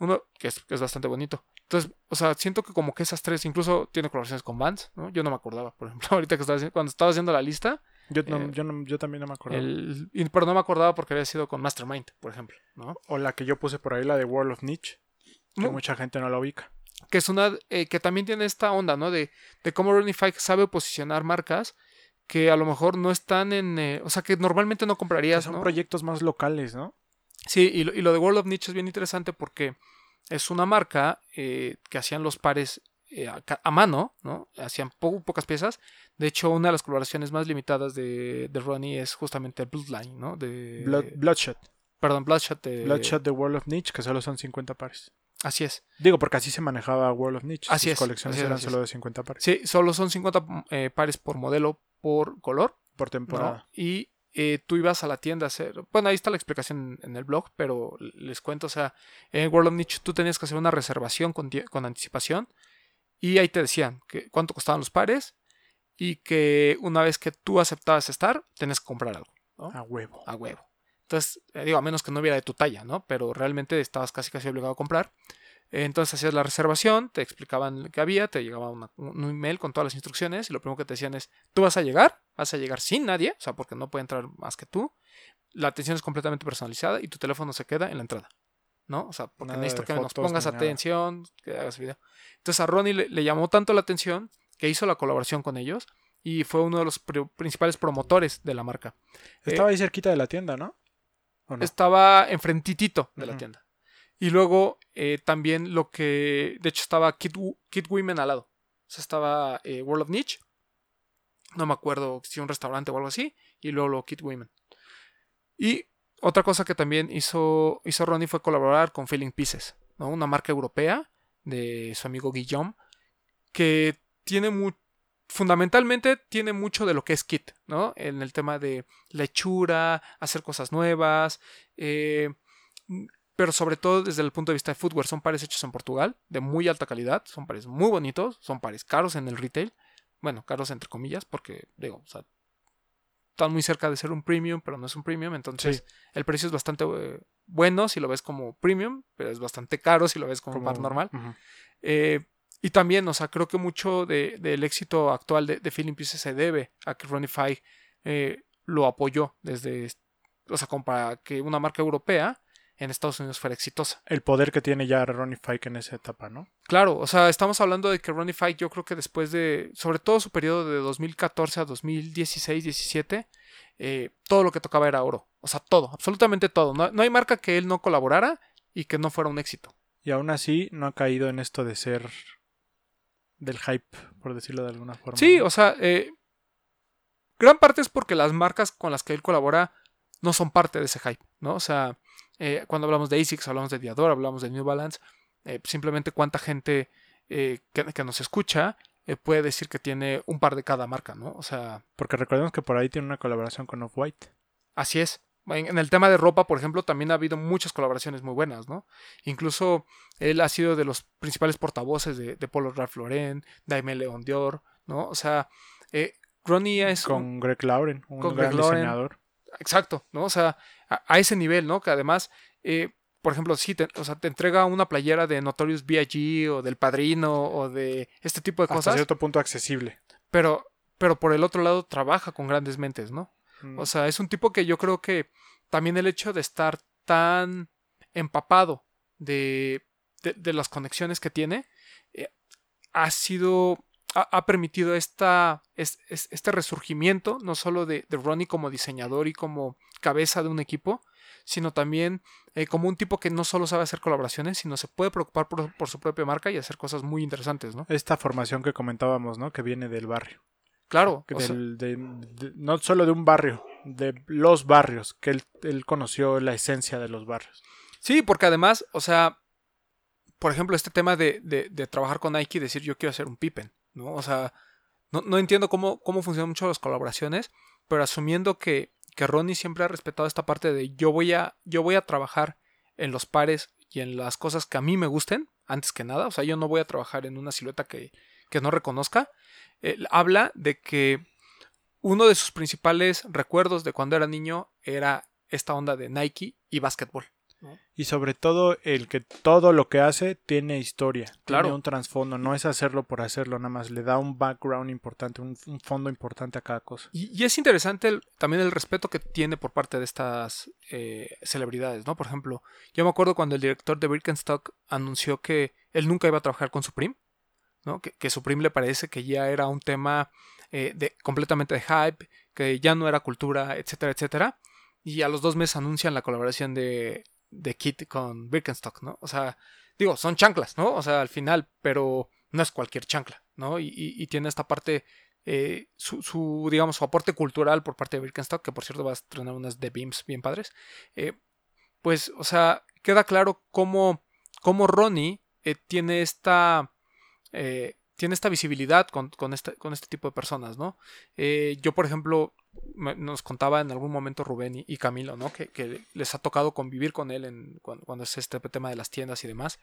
Uno que es, que es bastante bonito. Entonces, o sea, siento que como que esas tres, incluso tiene colaboraciones con Vans, ¿no? Yo no me acordaba, por ejemplo, ahorita que estaba haciendo, cuando estaba haciendo la lista, Yo, no- Eh, yo, no- yo también no me el, y- pero no me acordaba porque había sido con Mastermind, por ejemplo, ¿no? O la que yo puse por ahí, la de World of Niche, que Mu- mucha gente no la ubica. que es una eh, que también tiene esta onda, ¿no? De, de cómo Runify sabe posicionar marcas que a lo mejor no están en, eh, o sea, que normalmente no Que comprarías, son ¿no? proyectos más locales, ¿no? Sí, y lo, y lo de World of Niche es bien interesante porque es una marca eh, que hacían los pares eh, a, mano, ¿no? Hacían po- pocas piezas. De hecho, una de las colaboraciones más limitadas de, de Ronnie es justamente Bloodline, ¿no? De, Blood- Bloodshot. Perdón, Bloodshot. de- Bloodshot de World of Niche, que solo son 50 pares. Así es. Digo, porque así se manejaba World of Niche. Así Sus es, colecciones así es, eran así solo de 50 pares Sí, solo son 50 eh, pares por modelo por color. por ¿no? temporada. Y eh, tú ibas a la tienda a hacer. Bueno, ahí está la explicación en el blog, pero les cuento. O sea, en World of Niche tú tenías que hacer una reservación con, con anticipación. Y ahí te decían que cuánto costaban los pares. Y que una vez que tú aceptabas estar, tenías que comprar algo. ¿no? A huevo. A huevo. Entonces, eh, digo, a menos que no hubiera de tu talla, ¿no? Pero realmente estabas casi casi obligado a comprar. Eh, Entonces hacías la reservación, te explicaban qué había, te llegaba una- un email con todas las instrucciones y lo primero que te decían es, tú vas a llegar, vas a llegar sin nadie, o sea, porque no puede entrar más que tú. La atención es completamente personalizada y tu teléfono se queda en la entrada, ¿no? O sea, porque Nada necesito que nos pongas atención, que hagas video. Entonces a Ronnie le, le llamó tanto la atención que hizo la colaboración con ellos y fue uno de los pri- principales promotores de la marca. Estaba ahí cerquita de la tienda, ¿no? ¿O no? Estaba enfrentitito de la tienda. Y luego eh, también lo que, de hecho estaba Kid, Wo- Kid Women al lado. O sea, estaba eh, World of Niche. No me acuerdo si un restaurante o algo así. Y luego lo Kid Women. Y otra cosa que también hizo, hizo Ronnie fue colaborar con Feeling Pieces, ¿no? una marca europea de su amigo Guillaume, que tiene mu- fundamentalmente tiene mucho de lo que es Kit, ¿no? En el tema de la hechura, hacer cosas nuevas, eh, pero sobre todo desde el punto de vista de footwear, son pares hechos en Portugal, de muy alta calidad, son pares muy bonitos, son pares caros en el retail, bueno, caros entre comillas, porque digo, o sea, están muy cerca de ser un premium, pero no es un premium, entonces el precio es bastante eh, bueno si lo ves como premium, pero es bastante caro si lo ves como, un par normal. Eh, y también, o sea, creo que mucho de- del éxito actual de, de Feeling Pieces se debe a que Ronify eh, lo apoyó desde, o sea, como para que una marca europea en Estados Unidos fuera exitosa. El poder que tiene ya Ronnie Fike en esa etapa, ¿no? Claro, o sea, estamos hablando de que Ronify yo creo que después de, sobre todo su periodo de 2014 a 2016-17, eh, todo lo que tocaba era oro. O sea, todo, absolutamente todo. No, no hay marca que él no colaborara y que no fuera un éxito. Y aún así no ha caído en esto de ser del hype, por decirlo de alguna forma. Sí, o sea, eh, gran parte es porque las marcas con las que él colabora no son parte de ese hype, ¿no? O sea, eh, cuando hablamos de ASICS, hablamos de Diadora, hablamos de New Balance, eh, simplemente cuánta gente eh, que, que nos escucha puede decir que tiene un par de cada marca, ¿no? O sea, Porque recordemos que por ahí tiene una colaboración con Off-White. Así es. En, en el tema de ropa, por ejemplo, también ha habido muchas colaboraciones muy buenas, ¿no? Incluso él ha sido de los principales portavoces de, de Polo Ralph Lauren, Daime Leon Dior, ¿no? O sea, Ronnie es... un- Con Greg Lauren, un gran Greg Lauren. diseñador. Exacto, ¿no? O sea, a, a ese nivel, ¿no? Que además, eh, por ejemplo, sí, te, o sea, te entrega una playera de Notorious B.I.G. o del Padrino o de este tipo de Hasta cosas, cierto punto accesible. pero, pero por el otro lado trabaja con grandes mentes, ¿no? Mm. O sea, es un tipo que yo creo que también el hecho de estar tan empapado de, de, de las conexiones que tiene eh, ha sido, ha, permitido esta, es- es- este resurgimiento, no solo de, de Ronnie como diseñador y como cabeza de un equipo, sino también eh, como un tipo que no solo sabe hacer colaboraciones, sino se puede preocupar por, por su propia marca y hacer cosas muy interesantes, ¿no? Esta formación que comentábamos, ¿no? Que viene del barrio. Claro, que o sea, del- de- de- no solo de un barrio, de los barrios, que él, él conoció la esencia de los barrios. Sí, porque además, o sea, por ejemplo, este tema de, de- de trabajar con Nike y decir yo quiero hacer un Pippen, ¿no? O sea, no, no entiendo cómo, cómo funcionan mucho las colaboraciones, pero asumiendo que, que Ronnie siempre ha respetado esta parte de yo voy a, yo voy a trabajar en los pares y en las cosas que a mí me gusten, antes que nada, o sea, yo no voy a trabajar en una silueta que, que no reconozca, él habla de que uno de sus principales recuerdos de cuando era niño era esta onda de Nike y básquetbol. Y sobre todo el que todo lo que hace tiene historia, Claro. tiene un trasfondo, no es hacerlo por hacerlo, nada más le da un background importante, un, un fondo importante a cada cosa. Y, y es interesante el- también el respeto que tiene por parte de estas eh, celebridades, ¿no? Por ejemplo, yo me acuerdo cuando el director de Birkenstock anunció que él nunca iba a trabajar con Supreme, ¿no? Que, que Supreme le parece que ya era un tema eh, de, completamente de hype, que ya no era cultura, etcétera, etcétera. Y a los dos meses anuncian la colaboración de, de Kit con Birkenstock, ¿no? O sea, digo, son chanclas, ¿no? O sea, al final, pero no es cualquier chancla, ¿no? Y, y- tiene esta parte eh, su, su, digamos, su aporte cultural por parte de Birkenstock, que por cierto va a estrenar unas de Beams bien padres, eh, pues, o sea, queda claro cómo, cómo Ronnie eh, tiene esta... tiene esta visibilidad con, con este, con este tipo de personas, ¿no? Eh, yo, por ejemplo, me- nos contaba en algún momento Rubén y, y Camilo, ¿no? Que, que les ha tocado convivir con él en, cuando, cuando es este tema de las tiendas y demás.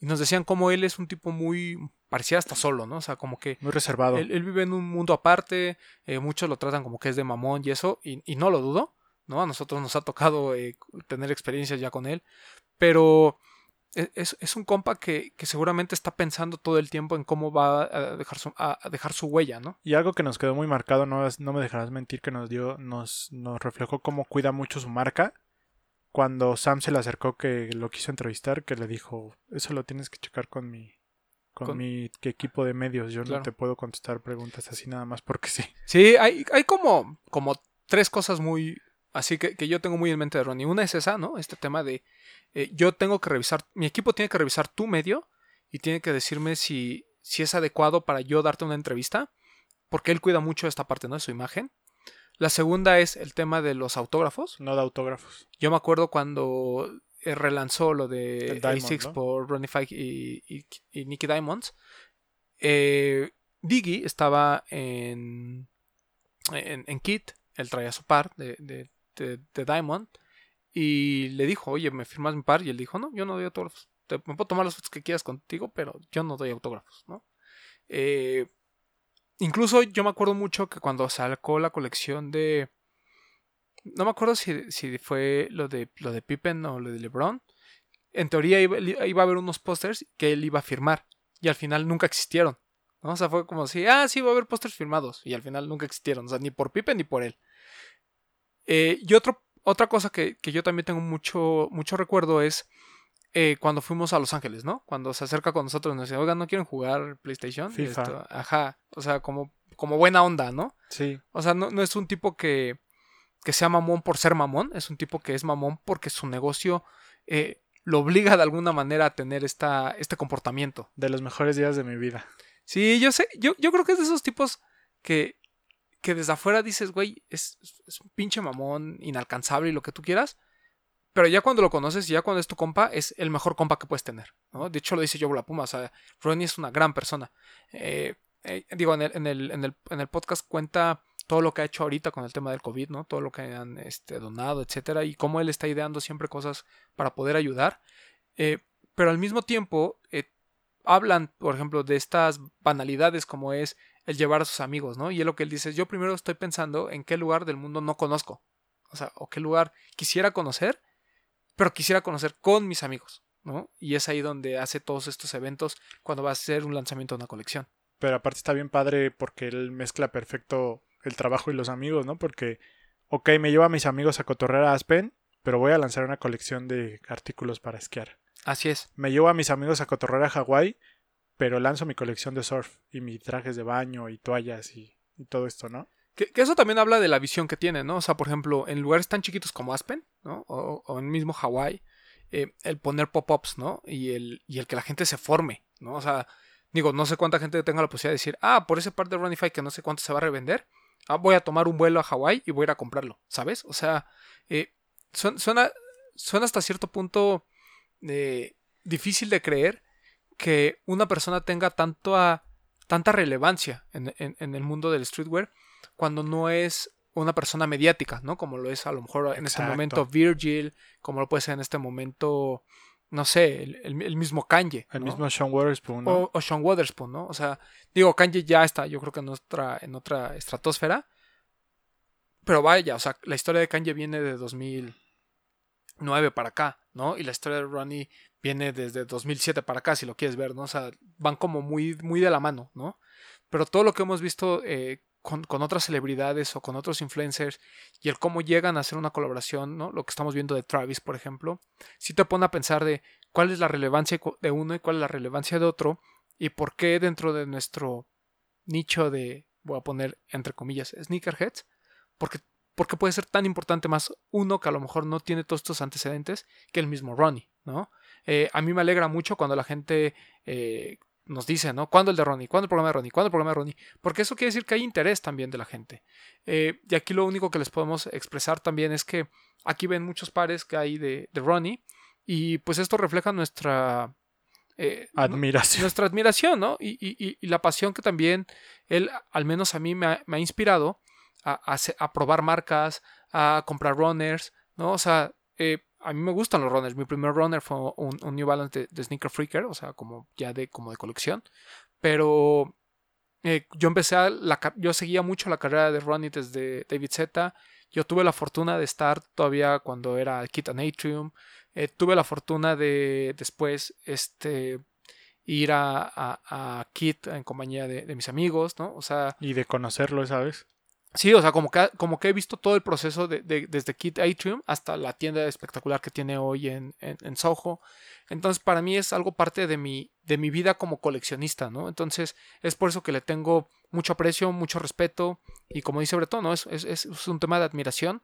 Y nos decían cómo él es un tipo muy... parecía hasta solo, ¿no? O sea, como que Muy reservado. él, él vive en un mundo aparte, eh, muchos lo tratan como que es de mamón y eso, y, y no lo dudo, ¿no? A nosotros nos ha tocado eh, tener experiencias ya con él, pero es, es un compa que, que seguramente está pensando todo el tiempo en cómo va a dejar su, a- a dejar su huella, ¿no? Y algo que nos quedó muy marcado, no, es- no me dejarás mentir, que nos dio, nos, nos reflejó cómo cuida mucho su marca. Cuando Sam se le acercó que lo quiso entrevistar, que le dijo, eso lo tienes que checar con mi, con, Con- mi equipo de medios. Yo Claro. no te puedo contestar preguntas así nada más porque sí. Sí, hay, hay como, como tres cosas muy... Así que, que yo tengo muy en mente de Ronnie. Una es esa, ¿no? Este tema de eh, yo tengo que revisar, mi equipo tiene que revisar tu medio y tiene que decirme si, si es adecuado para yo darte una entrevista, porque él cuida mucho esta parte, ¿no? De su imagen. La segunda es el tema de los autógrafos. No da autógrafos. Yo me acuerdo cuando eh, relanzó lo de Diamond, A6 ¿no? por Ronnie Fike y, y, y Nicky Diamonds. Eh, Diggy estaba en, en, en Kit, él traía su par de, de, de- de Diamond y le dijo, oye, ¿me firmas mi par? Y él dijo, no, yo no doy autógrafos. Me puedo tomar las fotos que quieras contigo, pero yo no doy autógrafos, ¿no? Eh, incluso yo me acuerdo mucho que cuando sacó la colección de... No me acuerdo si, si fue lo de, lo de Pippen o lo de LeBron. En teoría iba, iba a haber unos pósters que él iba a firmar. Y al final nunca existieron. ¿no? O sea, fue como si, ah, sí, va a haber pósters firmados. Y al final nunca existieron. O sea, ni por Pippen ni por él. Eh, y otro, otra cosa que, que yo también tengo mucho, mucho recuerdo es eh, cuando fuimos a Los Ángeles, ¿no? Cuando se acerca con nosotros y nos dice, oigan, ¿no quieren jugar PlayStation? FIFA. esto, ajá. O sea, como, como buena onda, ¿no? Sí. O sea, no, no es un tipo que, que sea mamón por ser mamón, es un tipo que es mamón porque su negocio eh, lo obliga de alguna manera a tener esta, este comportamiento. De los mejores días de mi vida. Sí, yo sé, yo, yo creo que es de esos tipos que, que desde afuera dices, güey, es, un pinche mamón, inalcanzable y lo que tú quieras. Pero ya cuando lo conoces y ya cuando es tu compa, es el mejor compa que puedes tener. De hecho, lo dice Joe La Puma. O sea, Ronnie es una gran persona. Eh, eh, digo, en el, en, el, en, el, en el podcast cuenta todo lo que ha hecho ahorita con el tema del COVID, ¿no? Todo lo que han este, donado, etcétera, y cómo él está ideando siempre cosas para poder ayudar. Eh, pero al mismo tiempo, hablan, por ejemplo, de estas banalidades como es el llevar a sus amigos, ¿no? Y es lo que él dice, yo primero estoy pensando en qué lugar del mundo no conozco. O sea, o qué lugar quisiera conocer, pero quisiera conocer con mis amigos, ¿no? Y es ahí donde hace todos estos eventos cuando va a ser un lanzamiento de una colección. Pero aparte está bien padre porque él mezcla perfecto el trabajo y los amigos, ¿no? Porque, ok, me llevo a mis amigos a cotorrear a Aspen, pero voy a lanzar una colección de artículos para esquiar. Así es. Me llevo a mis amigos a cotorrear a Hawái, pero lanzo mi colección de surf y mis trajes de baño y toallas y, todo esto, ¿no? Que, eso también habla de la visión que tiene, ¿no? O sea, por ejemplo, en lugares tan chiquitos como Aspen, ¿no? O, o en mismo Hawái, eh, el poner pop-ups, ¿no? Y el, y el que la gente se forme, ¿no? O sea, digo, no sé cuánta gente tenga la posibilidad de decir, ah, por ese par de Runify que no sé cuánto se va a revender, ah, voy a tomar un vuelo a Hawái y voy a ir a comprarlo, ¿sabes? O sea, eh, suena, suena hasta cierto punto eh, difícil de creer que una persona tenga tanto a, tanta relevancia en, en, en, el mundo del streetwear cuando no es una persona mediática, ¿no? Como lo es a lo mejor en Exacto. este momento Virgil, como lo puede ser en este momento, no sé, el, el, el mismo Kanye. El ¿no? mismo Sean Waterspoon, ¿no? O, o, Sean Waterspoon, ¿no? O sea, digo, Kanye ya está, yo creo que en otra, en otra estratosfera. Pero vaya, o sea, la historia de Kanye viene de 2009 para acá, ¿no? Y la historia de Ronnie viene desde 2007 para acá, si lo quieres ver, ¿no? O sea, van como muy, muy de la mano, ¿no? Pero todo lo que hemos visto eh, con, con, otras celebridades o con otros influencers y el cómo llegan a hacer una colaboración, ¿no? Lo que estamos viendo de Travis, por ejemplo, sí te pone a pensar de cuál es la relevancia de uno y cuál es la relevancia de otro y por qué dentro de nuestro nicho de, voy a poner entre comillas, sneakerheads, porque, porque puede ser tan importante más uno que a lo mejor no tiene todos estos antecedentes que el mismo Ronnie, ¿no? Eh, a mí me alegra mucho cuando la gente eh, nos dice, ¿no? ¿Cuándo el de Ronnie? ¿Cuándo el programa de Ronnie? ¿Cuándo el programa de Ronnie? Porque eso quiere decir que hay interés también de la gente. Eh, y aquí lo único que les podemos expresar también es que aquí ven muchos pares que hay de, de Ronnie y pues esto refleja nuestra... Eh, admiración. Nuestra admiración, ¿no? Y, y, y, la pasión que también él, al menos a mí, me ha, me ha inspirado a, a, a, probar marcas, a comprar runners, ¿no? O sea, eh, a mí me gustan los runners. Mi primer runner fue un, un New Balance de, de, Sneaker Freaker, o sea, como ya de, como de colección. Pero eh, yo empecé a. La, yo seguía mucho la carrera de running desde David Z. Yo tuve la fortuna de estar todavía cuando era Kit Atrium. Eh, tuve la fortuna de después este, ir a, a, a Kit en compañía de, de, mis amigos, ¿no? O sea. Y de conocerlo esa vez. Sí, o sea, como que, como que he visto todo el proceso de, de, desde Kit Atrium hasta la tienda espectacular que tiene hoy en, en, Soho. Entonces, para mí es algo parte de mi, de mi vida como coleccionista, ¿no? Entonces, es por eso que le tengo mucho aprecio, mucho respeto y como dice Bretón, ¿no? Es, es, es un tema de admiración.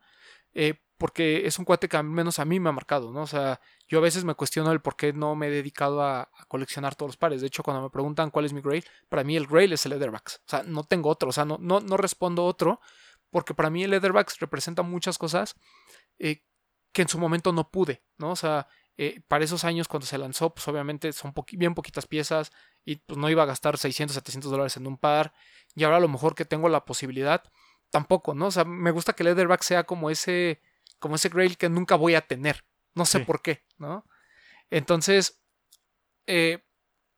Eh, porque es un cuate que al menos a mí me ha marcado, ¿no? O sea, yo a veces me cuestiono el por qué no me he dedicado a, coleccionar todos los pares. De hecho, cuando me preguntan cuál es mi grail, para mí el grail es el Leatherbacks. O sea, no tengo otro, o sea, no, no, respondo otro, porque para mí el Leatherbacks representa muchas cosas eh, que en su momento no pude, ¿no? O sea, eh, para esos años cuando se lanzó, pues obviamente son bien poquitas piezas y pues no iba a gastar 600, 700 dólares en un par. Y ahora a lo mejor que tengo la posibilidad, tampoco, ¿no? O sea, me gusta que Leatherback sea como ese como ese grail que nunca voy a tener. No sé sí. por qué, ¿no? Entonces, eh,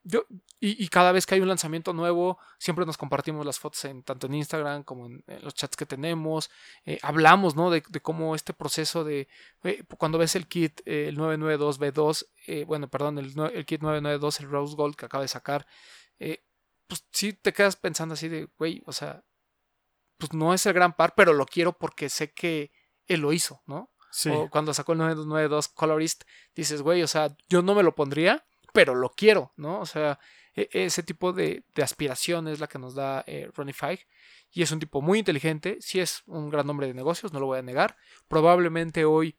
yo, y, y, cada vez que hay un lanzamiento nuevo, siempre nos compartimos las fotos en, tanto en Instagram como en, en los chats que tenemos. Eh, hablamos, ¿no? De, de, cómo este proceso de, eh, cuando ves el kit, eh, el 992B2, bueno, perdón, el, el, kit 992, el Rose Gold que acaba de sacar, pues sí te quedas pensando así de, güey, o sea, pues no es el gran par, pero lo quiero porque sé que él lo hizo, ¿no? Sí. O cuando sacó el 992 Colorist, dices, güey, o sea, yo no me lo pondría, pero lo quiero, ¿no? O sea, e ese tipo de, de, aspiración es la que nos da eh, Ronnie Fieg. Y es un tipo muy inteligente, sí es un gran hombre de negocios, no lo voy a negar. Probablemente hoy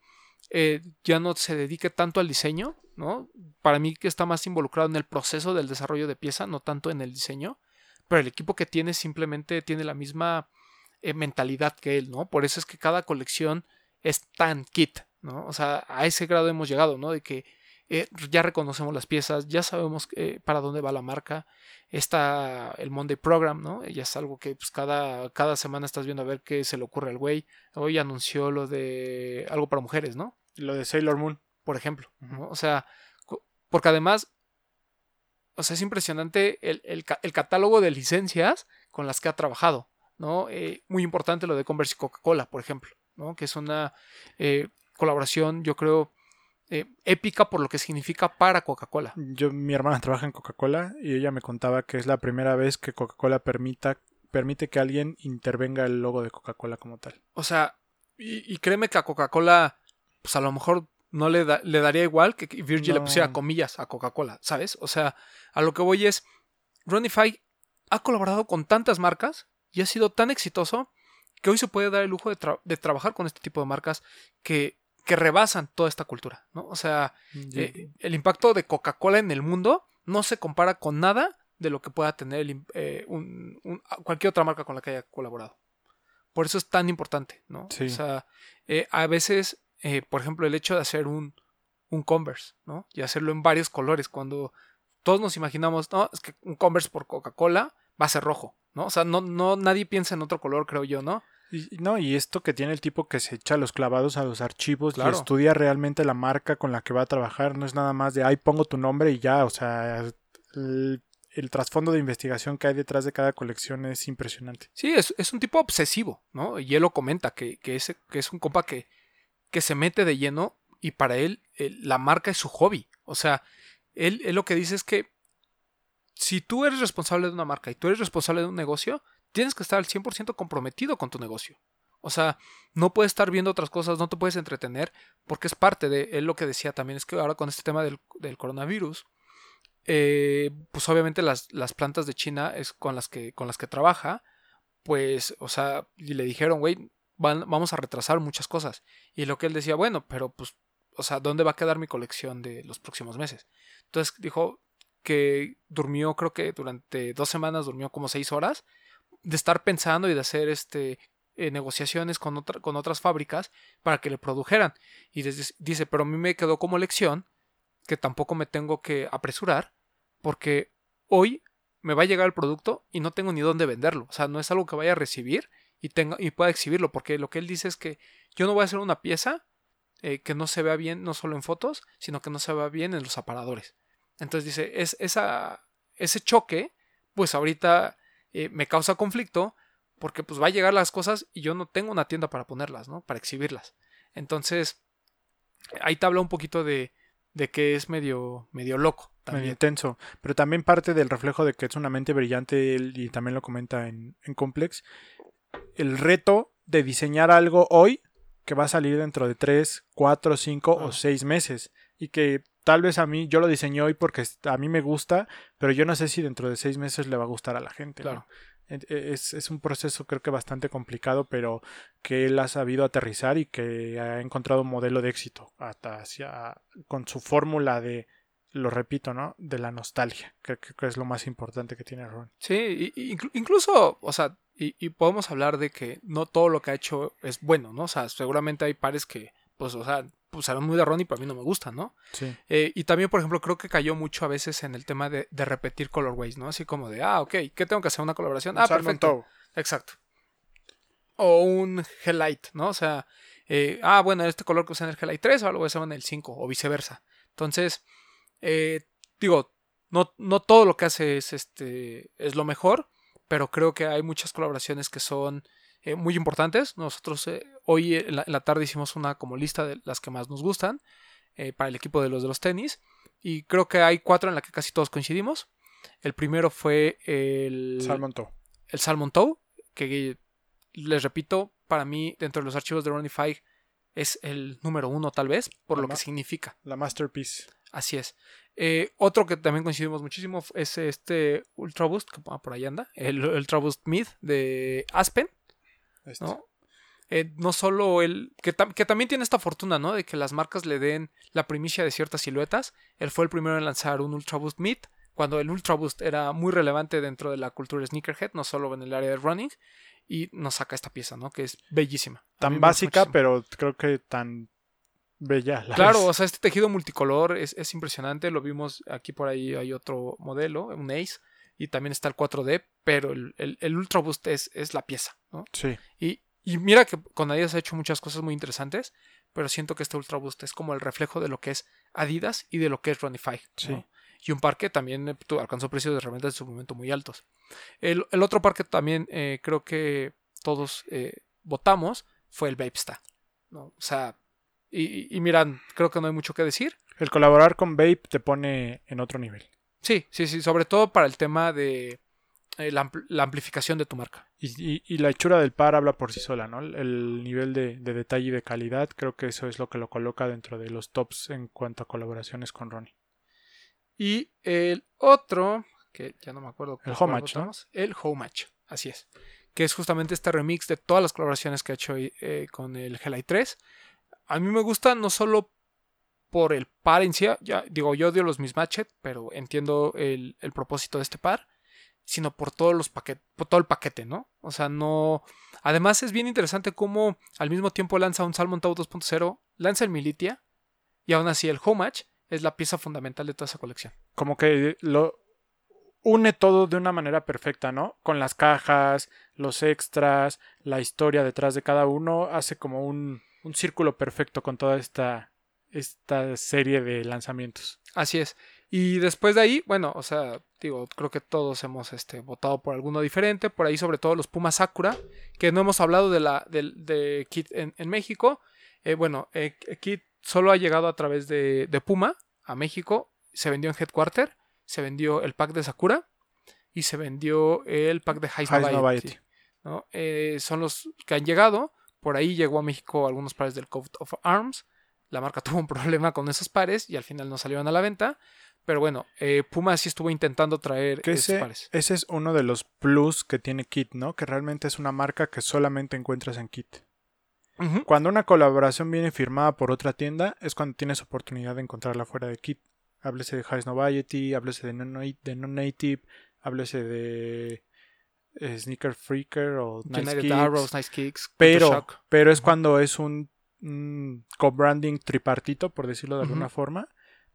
eh, ya no se dedique tanto al diseño, ¿no? Para mí que está más involucrado en el proceso del desarrollo de pieza, no tanto en el diseño. Pero el equipo que tiene simplemente tiene la misma eh, mentalidad que él, ¿no? Por eso es que cada colección es tan kit, ¿no? O sea, a ese grado hemos llegado, ¿no? De que eh, ya reconocemos las piezas, ya sabemos eh, para dónde va la marca. Está el Monday Program, ¿no? Ya es algo que pues, cada, cada semana estás viendo a ver qué se le ocurre al güey. Hoy anunció lo de algo para mujeres, ¿no? Lo de Sailor Moon. Por ejemplo, ¿no? O sea, porque además, o sea, es impresionante el, el, el catálogo de licencias con las que ha trabajado. ¿No? Eh, muy importante lo de Converse y Coca-Cola, por ejemplo, ¿no? Que es una eh, colaboración, yo creo, eh, épica por lo que significa para Coca-Cola. Yo, mi hermana trabaja en Coca-Cola y ella me contaba que es la primera vez que Coca-Cola permita, permite que alguien intervenga el logo de Coca-Cola como tal. O sea, y, y créeme que a Coca-Cola, pues a lo mejor no le, da- le daría igual que Virgil le pusiera comillas a Coca-Cola, ¿sabes? O sea, a lo que voy es, Ronify ha colaborado con tantas marcas y ha sido tan exitoso que hoy se puede dar el lujo de, tra- de trabajar con este tipo de marcas que, que rebasan toda esta cultura, ¿no? O sea, eh, el impacto de Coca-Cola en el mundo no se compara con nada de lo que pueda tener el eh, un- un- cualquier otra marca con la que haya colaborado. Por eso es tan importante, ¿no? Sí. O sea, eh, a veces, por ejemplo, el hecho de hacer un, un Converse, ¿no? Y hacerlo en varios colores, cuando todos nos imaginamos, no, es que un Converse por Coca-Cola va a ser rojo, ¿no? O sea, no, no, nadie piensa en otro color, creo yo, ¿no? Y, no, y esto que tiene el tipo que se echa los clavados a los archivos Claro. y estudia realmente la marca con la que va a trabajar, no es nada más de ahí pongo tu nombre y ya, o sea, el, el trasfondo de investigación que hay detrás de cada colección es impresionante. Sí, es, es un tipo obsesivo, ¿no? Y él lo comenta, que, que, es, que es un compa que, que se mete de lleno y para él el- la marca es su hobby. O sea, él, él lo que dice es que si tú eres responsable de una marca y tú eres responsable de un negocio, tienes que estar al 100% comprometido con tu negocio. O sea, no puedes estar viendo otras cosas, no te puedes entretener, porque es parte de él lo que decía también, es que ahora con este tema del, del coronavirus, eh, pues obviamente las, las plantas de China es con las que, con las que trabaja, pues, o sea, y le dijeron, güey, vamos a retrasar muchas cosas. Y lo que él decía, bueno, pero pues, o sea, ¿dónde va a quedar mi colección de los próximos meses? Entonces dijo que durmió, creo que durante dos semanas durmió como seis horas de estar pensando y de hacer este eh, negociaciones con, otra- con otras fábricas para que le produjeran. Y des- dice, pero a mí me quedó como lección que tampoco me tengo que apresurar porque hoy me va a llegar el producto y no tengo ni dónde venderlo. O sea, no es algo que vaya a recibir y, tenga, y pueda exhibirlo, porque lo que él dice es que yo no voy a hacer una pieza eh, que no se vea bien, no solo en fotos, sino que no se vea bien en los aparadores. Entonces dice, es, esa, ese choque, pues ahorita eh, me causa conflicto, porque pues va a llegar las cosas y yo no tengo una tienda para ponerlas, ¿no? Para exhibirlas. Entonces, ahí te habla un poquito de, de que es medio, medio loco. Medio intenso, pero también parte del reflejo de que es una mente brillante él, y también lo comenta en, en Complex, el reto de diseñar algo hoy que va a salir dentro de 3, 4, 5 Ah. o 6 meses y que tal vez a mí, yo lo diseñé hoy porque a mí me gusta, pero yo no sé si dentro de 6 meses le va a gustar a la gente. ¿no? Claro. En- Es, es un proceso creo que bastante complicado, pero que él ha sabido aterrizar y que ha encontrado un modelo de éxito hasta hacia, con su fórmula de, lo repito, ¿no? De la nostalgia, que creo que es lo más importante que tiene Ron. Sí, y- y inclu- incluso, o sea, y, y podemos hablar de que no todo lo que ha hecho es bueno, ¿no? O sea, seguramente hay pares que, pues, o sea, pues serán muy de Ron y para mí no me gustan, ¿no? Sí. Eh, y también, por ejemplo, creo que cayó mucho a veces en el tema de, de repetir colorways, ¿no? Así como de, ah, ok, ¿qué tengo que hacer? ¿Una colaboración? Ah, perfecto. Exacto. O un Hellite, ¿no? O sea, eh, ah, bueno, este color que usa en el Hellite 3 ahora lo voy a usar en el 5 o viceversa. Entonces, eh, digo, no, no todo lo que hace es, este, es lo mejor, pero creo que hay muchas colaboraciones que son eh, muy importantes. Nosotros eh, hoy en la, en la tarde hicimos una como lista de las que más nos gustan eh, para el equipo de los de los tenis y creo que hay cuatro en la que casi todos coincidimos. El primero fue el Salmon Toe. el Salmon Toe, que les repito, para mí, dentro de los archivos de Runify, es el número uno, tal vez, por lo que significa. La Masterpiece. Así es. Eh, otro que también coincidimos muchísimo es este Ultra Boost, que ah, por ahí anda, el Ultra Boost Mid de Aspen, Este. ¿no? Eh, no solo el. Que, tam- que también tiene esta fortuna, ¿no? De que las marcas le den la primicia de ciertas siluetas. Él fue el primero en lanzar un Ultra Boost Mid, cuando el Ultra Boost era muy relevante dentro de la cultura sneakerhead, no solo en el área de running. Y nos saca esta pieza, ¿no? Que es bellísima. Tan básica, pero creo que tan bella. la Claro, vez. o sea, este tejido multicolor es, es impresionante. Lo vimos aquí por ahí, hay otro modelo, un Ace, y también está el 4D, pero el, el, el Ultra Boost es, es la pieza, ¿no? Sí. Y, y mira que con Adidas ha hecho muchas cosas muy interesantes, pero siento que este Ultra Boost es como el reflejo de lo que es Adidas y de lo que es Runify. ¿no? Sí. Y un par que también eh, alcanzó precios de herramientas en su momento muy altos. El, el otro par que también eh, creo que todos eh, votamos fue el Vapesta. ¿no? O sea, y, y miran, creo que no hay mucho que decir. El colaborar con Vape te pone en otro nivel. Sí, sí, sí, sobre todo para el tema de eh, la, ampl- la amplificación de tu marca. Y, y- y la hechura del par habla por sí sola, ¿no? El, el nivel de, de detalle y de calidad, creo que eso es lo que lo coloca dentro de los tops en cuanto a colaboraciones con Ronnie. Y el otro, que ya no me acuerdo. El Homage, ¿no? El Homage, así es. Que es justamente este remix de todas las colaboraciones que ha hecho eh, con el Hellite 3. A mí me gusta no solo por el par en sí, ya digo, yo odio los mismatched, pero entiendo el, el propósito de este par, sino por todos los paquetes, por todo el paquete, ¿no? O sea, no. Además, es bien interesante cómo al mismo tiempo lanza un Salmon Tau 2.0, lanza el Militia, y aún así el Homage es la pieza fundamental de toda esa colección. Como que lo une todo de una manera perfecta, ¿no? Con las cajas, los extras, la historia detrás de cada uno, hace como un, un círculo perfecto con toda esta, esta serie de lanzamientos. Así es. Y después de ahí, bueno, o sea, digo, creo que todos hemos este, votado por alguno diferente. Por ahí, sobre todo los Pumas Sakura, que no hemos hablado de la del- de, Kit en, en México. Eh, bueno, eh, Kit solo ha llegado a través de, de Puma a México. Se vendió en Headquarter, se vendió el pack de Sakura y se vendió el pack de Noviety, Noviety. ¿no? Eh, son los que han llegado. Por ahí llegó a México algunos pares del Coat of Arms. La marca tuvo un problema con esos pares y al final no salieron a la venta. Pero bueno, eh, Puma sí estuvo intentando traer Que esos pares. ese es uno de los plus que tiene Kit, ¿no? Que realmente es una marca que solamente encuentras en Kit. Cuando una colaboración viene firmada por otra tienda, es cuando tienes oportunidad de encontrarla fuera de Kit. Háblese de Highs Noviety, háblese de Non- de Non-Native, háblese de eh, Sneaker Freaker o Nice United Kicks. Arrows, Nice Kicks, pero, pero es cuando es un, un co-branding tripartito, por decirlo de alguna forma.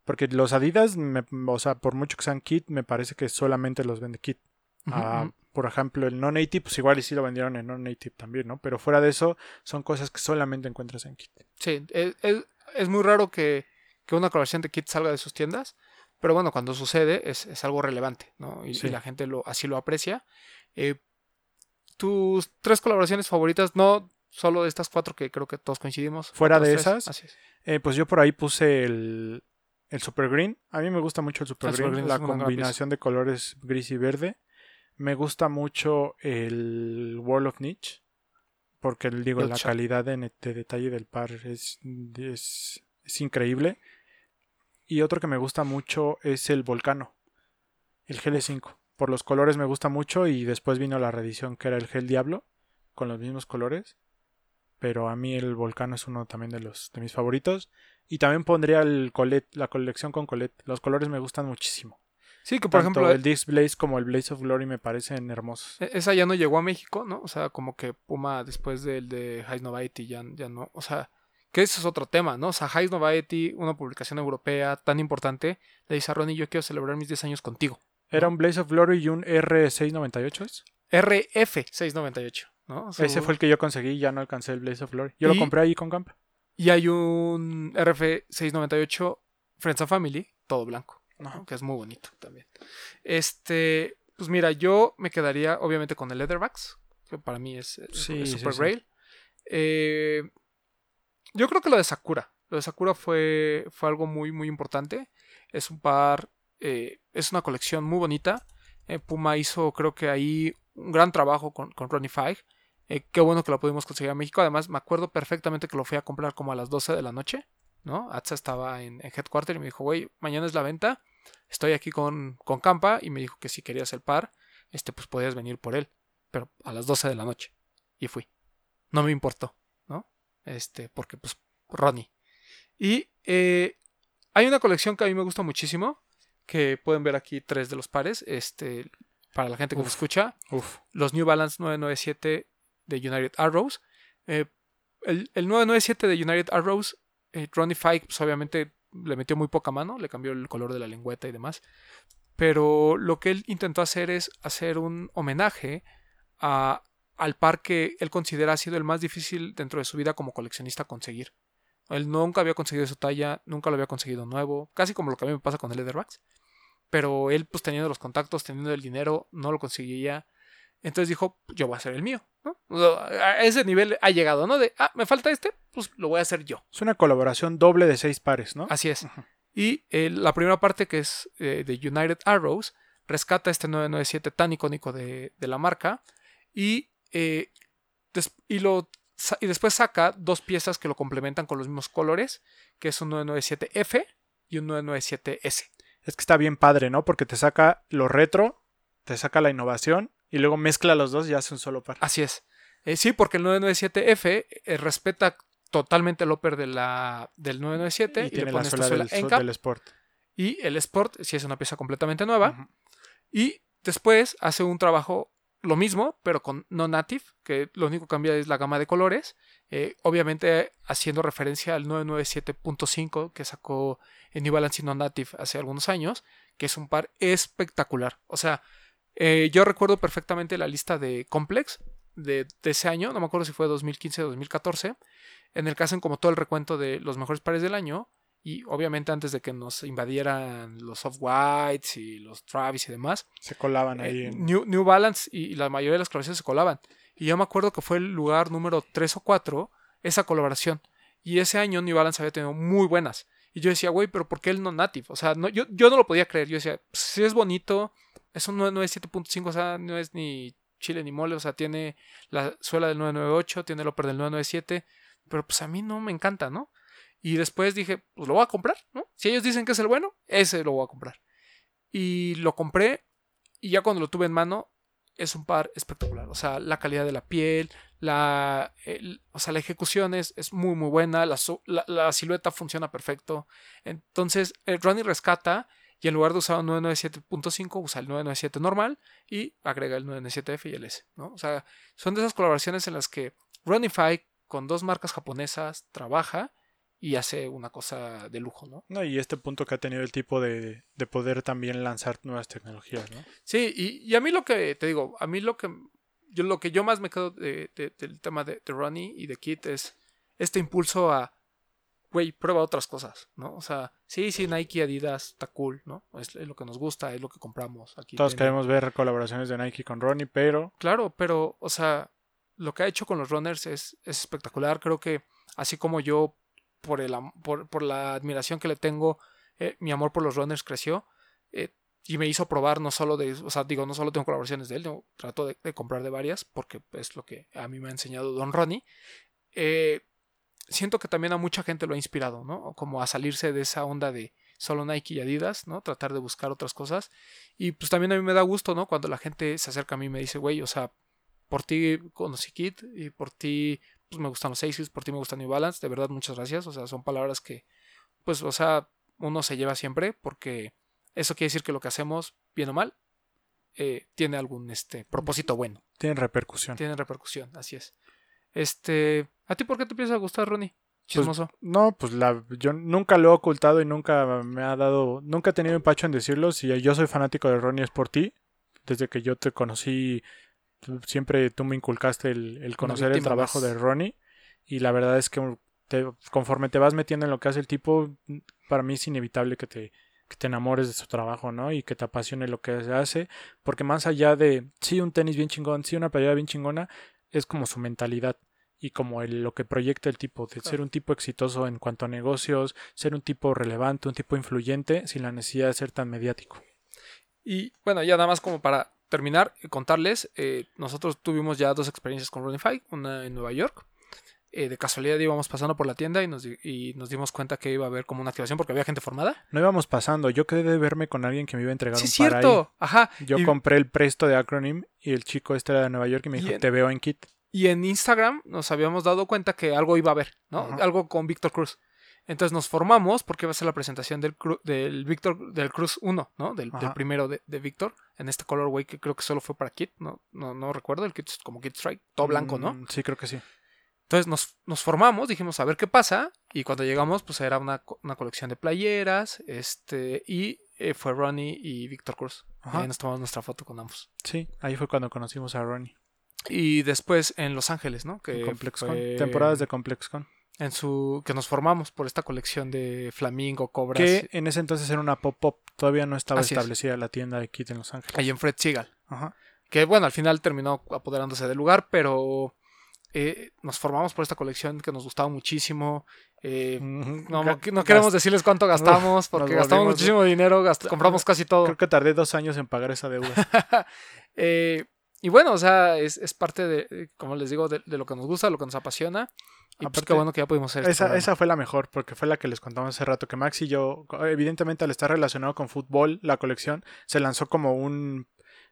Porque los Adidas, me- o sea, por mucho que sean Kit, me parece que solamente los vende Kit. Ah, por ejemplo, el non-native, pues igual y sí lo vendieron en non-native también, ¿no? Pero fuera de eso, son cosas que solamente encuentras en Kit. Sí, es, es- es muy raro que, que una colaboración de Kit salga de sus tiendas. Pero bueno, cuando sucede es, es algo relevante, ¿no? Y, Sí. y la gente lo, así lo aprecia. Eh, tus tres colaboraciones favoritas, no solo de estas cuatro que creo que todos coincidimos. Fuera de tres, esas, Así es. Eh, pues yo por ahí puse el, el Super Green. A mí me gusta mucho el Super El Green, Super Green la combinación de colores gris y verde. Me gusta mucho el World of Niche. Porque digo, la calidad de, de detalle del par es, es, es increíble. Y otro que me gusta mucho es el Volcano, el GL5. Por los colores me gusta mucho y después vino la reedición que era el Gel Diablo, con los mismos colores. Pero a mí el Volcano es uno también de los de mis favoritos. Y también pondría el Colette, la colección con Colette. Los colores me gustan muchísimo. Sí, que por Tanto ejemplo, el Disc Blaze como el Blaze of Glory me parecen hermosos. E- Esa ya no llegó a México, ¿no? O sea, como que Puma después del de High Noviety ya, ya no. O sea, que eso es otro tema, ¿no? O sea, High Noviety, una publicación europea tan importante, le dice a Ronnie, yo quiero celebrar mis 10 años contigo. Era un Blaze of Glory y un R698. ¿es? RF698, ¿no? Ese fue el que yo conseguí, ya no alcancé el Blaze of Glory. Yo Y- lo compré ahí con Camp. Y hay un RF698 Friends and Family, todo blanco, ¿no? Que es muy bonito también. Este, pues mira, yo me quedaría obviamente con el Leatherbacks, que para mí es, Sí, es sí, Super sí. Grail. Eh, yo creo que lo de Sakura. Lo de Sakura fue, fue algo muy, muy importante. Es un par, eh, es una colección muy bonita. Eh, Puma hizo, creo que ahí, un gran trabajo con, con Ronnie Five. Eh, qué bueno que lo pudimos conseguir a México. Además, me acuerdo perfectamente que lo fui a comprar como a las 12 de la noche. ¿no? Estaba en, en Headquarter y me dijo, güey, mañana es la venta. Estoy aquí con, con Campa. Y me dijo que si querías el par, este, pues podías venir por él. Pero a las 12 de la noche. Y fui. No me importó, ¿no? Este, porque pues Ronnie. Y eh, hay una colección que a mí me gusta muchísimo. Que pueden ver aquí tres de los pares. Este, para la gente que Uf. nos escucha Uf. los New Balance 997 de United Arrows. Eh, el, el 997 de United Arrows, eh, Ronnie Fike, pues obviamente le metió muy poca mano, le cambió el color de la lengüeta y demás. Pero lo que él intentó hacer es hacer un homenaje a, al par que él considera ha sido el más difícil dentro de su vida como coleccionista conseguir. Él nunca había conseguido su talla, nunca lo había conseguido nuevo, casi como lo que a mí me pasa con el Leatherbacks. Pero él, pues teniendo los contactos, teniendo el dinero, no lo conseguía. Entonces dijo, yo voy a hacer el mío, ¿no? A ese nivel ha llegado, ¿no? De, ah, me falta este, pues lo voy a hacer yo. Es una colaboración doble de seis pares, ¿no? Así es. Y eh, la primera parte, que es eh, de United Arrows, rescata este 997 tan icónico de, de la marca y, eh, y, lo, y después saca dos piezas que lo complementan con los mismos colores, que es un 997F y un 997S. Es que está bien padre, ¿no? Porque te saca lo retro, te saca la innovación y luego mezcla los dos y hace un solo par. Así es. Eh, sí, porque el 997F eh, respeta totalmente el upper de la, del 997 y, y tiene le la esta suela del, Sport. Y el Sport, si es una pieza completamente nueva. Y después hace un trabajo lo mismo, pero con no native, que lo único que cambia es la gama de colores. eh, obviamente haciendo referencia al 997.5 que sacó en New Balance no native hace algunos años, que es un par espectacular. O sea, eh, yo recuerdo perfectamente la lista de Complex de, de ese año, no me acuerdo si fue 2015 o 2014, en el que hacen como todo el recuento de los mejores pares del año. Y obviamente antes de que nos invadieran los off-whites y los Travis y demás, Se colaban eh, ahí. en- New, New Balance y, y la mayoría de las colaboraciones se colaban. Y yo me acuerdo que fue el lugar número 3 o 4 esa colaboración. Y ese año New Balance había tenido muy buenas. Y yo decía, güey, pero ¿por qué el no native? O sea, no, yo, yo no lo podía creer. Yo decía, si es bonito, es un 997.5, o sea, no es ni chile ni mole, o sea, tiene la suela del 998, tiene el upper del 997, pero pues a mí no me encanta, ¿no? Y después dije, pues lo voy a comprar, ¿no? Si ellos dicen que es el bueno, ese lo voy a comprar. Y lo compré y ya cuando lo tuve en mano, es un par espectacular. O sea, la calidad de la piel, la, o sea, la ejecución es, es muy, muy buena. La, la- silueta funciona perfecto. Entonces, el Ronnie rescata y en lugar de usar un 997.5, usa el 997 normal y agrega el 997F y el S. ¿no? O sea, son de esas colaboraciones en las que Ronify con dos marcas japonesas trabaja y hace una cosa de lujo, ¿no? No, y este punto que ha tenido el tipo de, de poder también lanzar nuevas tecnologías, ¿no? Sí, y, y a mí lo que, te digo, a mí lo que yo, lo que yo más me quedo de- de- del tema de, de Ronnie y de Kit es este impulso a, güey, prueba otras cosas, ¿no? O sea, sí, sí, Nike, Adidas, está cool, ¿no? Es, es lo que nos gusta, es lo que compramos aquí. Todos queremos ver colaboraciones de Nike con Ronnie, pero Claro, pero, o sea, lo que ha hecho con los runners es, es espectacular. Creo que así como yo, por, el, por, por la admiración que le tengo, eh, mi amor por los runners creció. eh, y me hizo probar no solo de, o sea, digo, no solo tengo colaboraciones de él, trato de, de comprar de varias, porque es lo que a mí me ha enseñado Don Ronnie. Eh, siento que también a mucha gente lo ha inspirado, ¿no? Como a salirse de esa onda de solo Nike y Adidas, ¿no? Tratar de buscar otras cosas. Y pues también a mí me da gusto, ¿no? Cuando la gente se acerca a mí y me dice, güey, o sea, por ti conocí Kit y por ti pues me gustan los Aces, por ti me gusta New Balance, de verdad muchas gracias, o sea, son palabras que pues, o sea, uno se lleva siempre porque eso quiere decir que lo que hacemos, bien o mal, eh, tiene algún este propósito bueno, tienen repercusión. tiene repercusión, así es. Este, ¿a ti por qué te empieza a gustar, Ronnie? Chismoso. No, pues la, yo nunca lo he ocultado y nunca me ha dado, nunca he tenido empacho en decirlo. Si yo soy fanático de Ronnie es por ti. Desde que yo te conocí, tú- siempre tú me inculcaste el, el conocer el trabajo más. de Ronnie. Y la verdad es que te- conforme te vas metiendo en lo que hace el tipo, para mí es inevitable que te, que te enamores de su trabajo, ¿no? Y que te apasione lo que se hace. Porque más allá de, sí, un tenis bien chingón, sí, una playera bien chingona, es como su mentalidad y como el- lo que proyecta el tipo, de ser un tipo exitoso en cuanto a negocios, ser un tipo relevante, un tipo influyente, sin la necesidad de ser tan mediático. Y bueno, ya nada más como para terminar, eh, contarles, eh, nosotros tuvimos ya dos experiencias con Runify, una en Nueva York. Eh, de casualidad íbamos pasando por la tienda y nos, y nos dimos cuenta que iba a haber como una activación porque había gente formada. No íbamos pasando, yo quedé de verme con alguien que me iba a entregar Sí, es un par ahí. cierto. Ajá. Yo y, compré el presto de Acronym y el chico este era de Nueva York y me dijo, te veo en Kit. y en Instagram nos habíamos dado cuenta que algo iba a haber, ¿no? Algo con Víctor Cruz. Entonces nos formamos porque iba a ser la presentación del, cru- del Víctor del Cruz 1, ¿no? Del, primero de, de Víctor, en este colorway que creo que solo fue para Kit, ¿no? No, no recuerdo, el Kit es como Kit Strike, todo blanco, ¿no? Mm, Sí, creo que sí. Entonces nos, nos formamos, dijimos a ver qué pasa. Y cuando llegamos, pues era una, una colección de playeras. Este. Y eh, fue Ronnie y Víctor Cruz. Y ahí nos tomamos nuestra foto con ambos. Sí, ahí fue cuando conocimos a Ronnie. Y después en Los Ángeles, ¿no? Que fue Temporadas de ComplexCon. En su. que nos formamos por esta colección de Flamingo, Cobras. Que en ese entonces era una pop-up. Todavía no estaba Así es. establecida la tienda de Kit en Los Ángeles. Ahí en Fred Seagal. Ajá. que bueno, al final terminó apoderándose del lugar, pero eh, nos formamos por esta colección que nos gustaba muchísimo. Eh, no, queremos gast- decirles cuánto gastamos, porque gastamos muchísimo dinero, gast- compramos casi todo. Creo que tardé dos años en pagar esa deuda. Eh, y bueno, o sea, es, es parte de, eh, como les digo, de, de lo que nos gusta, lo que nos apasiona. Y pues Aparte, qué bueno que ya pudimos hacer Esa, esa fue la mejor, porque fue la que les contamos hace rato, que Max y yo, evidentemente al estar relacionado con fútbol, la colección se lanzó como un,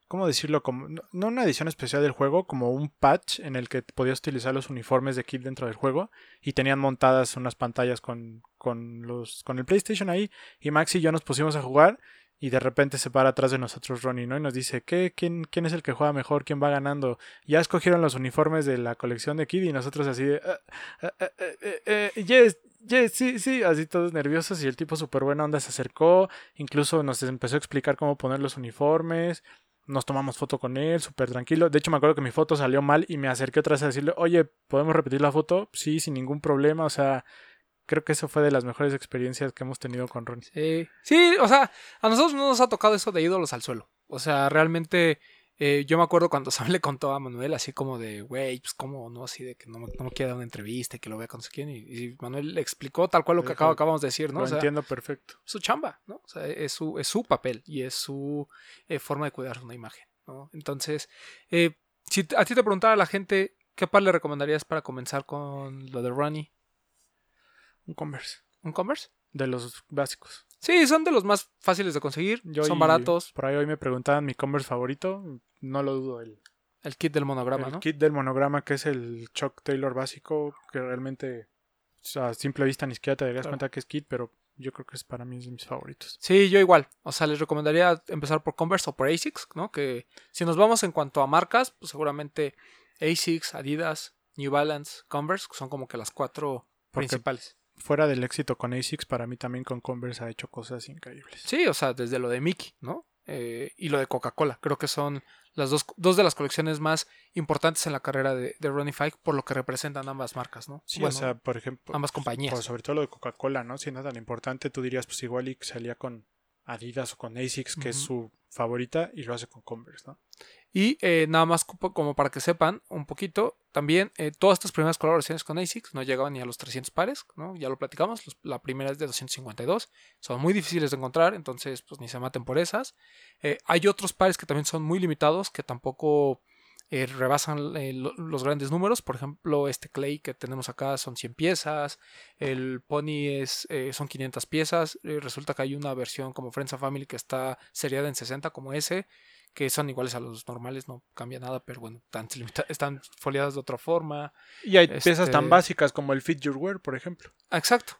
¿cómo decirlo? Como, no no una edición especial del juego, como un patch en el que podías utilizar los uniformes de Kid dentro del juego y tenían montadas unas pantallas con, con, los, con el PlayStation ahí y Max y yo nos pusimos a jugar y de repente se para atrás de nosotros Ronnie, ¿no? Y nos dice, ¿qué? ¿Quién, ¿Quién es el que juega mejor? ¿Quién va ganando? Ya escogieron los uniformes de la colección de Kid y nosotros así de... "Ah, ah, ah, yes, yes, sí, sí, así todos nerviosos y el tipo súper buena onda se acercó, incluso nos empezó a explicar cómo poner los uniformes, nos tomamos foto con él, súper tranquilo, de hecho me acuerdo que mi foto salió mal y me acerqué otra vez a decirle, oye, ¿podemos repetir la foto? Sí, sin ningún problema, o sea, creo que eso fue de las mejores experiencias que hemos tenido con Ronnie. Sí, sí, o sea, a nosotros no nos ha tocado eso de ídolos al suelo. O sea, realmente eh, yo me acuerdo cuando Sam le contó a Manuel así como de, güey, pues cómo, ¿no? Así de que no me, no me quiere dar una entrevista y que lo vea con quién. Y, y Manuel le explicó tal cual lo que acabo- acabamos de decir, ¿no? Lo O sea, entiendo perfecto. su chamba, ¿no? O sea, es su, es su papel y es su eh, forma de cuidar una imagen, ¿no? Entonces, eh, si a ti te preguntara la gente, ¿qué par le recomendarías para comenzar con lo de Ronnie? Un Converse, ¿Un Converse? de los básicos. Sí, son de los más fáciles de conseguir, Yo son baratos. Por ahí hoy me preguntaban mi Converse favorito, no lo dudo, el, El kit del monograma, el ¿no? kit del monograma que es el Chuck Taylor básico, que realmente a simple vista ni siquiera te darías Claro. cuenta que es kit, pero yo creo que es para mí es de mis favoritos. Sí, yo igual. O sea, les recomendaría empezar por Converse o por ASICS, ¿no? Que si nos vamos en cuanto a marcas, pues seguramente ASICS, Adidas, New Balance, Converse, que son como que las cuatro Porque- principales. Fuera del éxito con ASICS, para mí también con Converse ha hecho cosas increíbles. Sí, o sea, desde lo de Mickey, ¿no? Eh, y lo de Coca-Cola. Creo que son las dos, dos de las colecciones más importantes en la carrera de, de Ronnie Fike por lo que representan ambas marcas, ¿no? Sí, Bueno, o sea, por ejemplo, ambas compañías. pues, sobre todo lo de Coca-Cola, ¿no? Siendo tan importante, tú dirías, pues igual y salía con Adidas o con ASICS, que es su favorita, y lo hace con Converse, ¿no? Y eh, nada más como para que sepan un poquito, también eh, todas estas primeras colaboraciones con ASICS no llegaban ni a los 300 pares, ¿no? Ya lo platicamos, los- la primera es de 252, son muy difíciles de encontrar, entonces pues ni se maten por esas. Eh, hay otros pares que también son muy limitados, que tampoco rebasan lo- los grandes números, por ejemplo este Clay que tenemos acá son 100 piezas, el Pony es, son 500 piezas, resulta que hay una versión como Friends and Family que está seriada en 60 como ese, que son iguales a los normales, no cambia nada, pero bueno, están, están foliadas de otra forma. Y hay Este- piezas tan básicas como el Fit Your Wear, por ejemplo. Ah, exacto.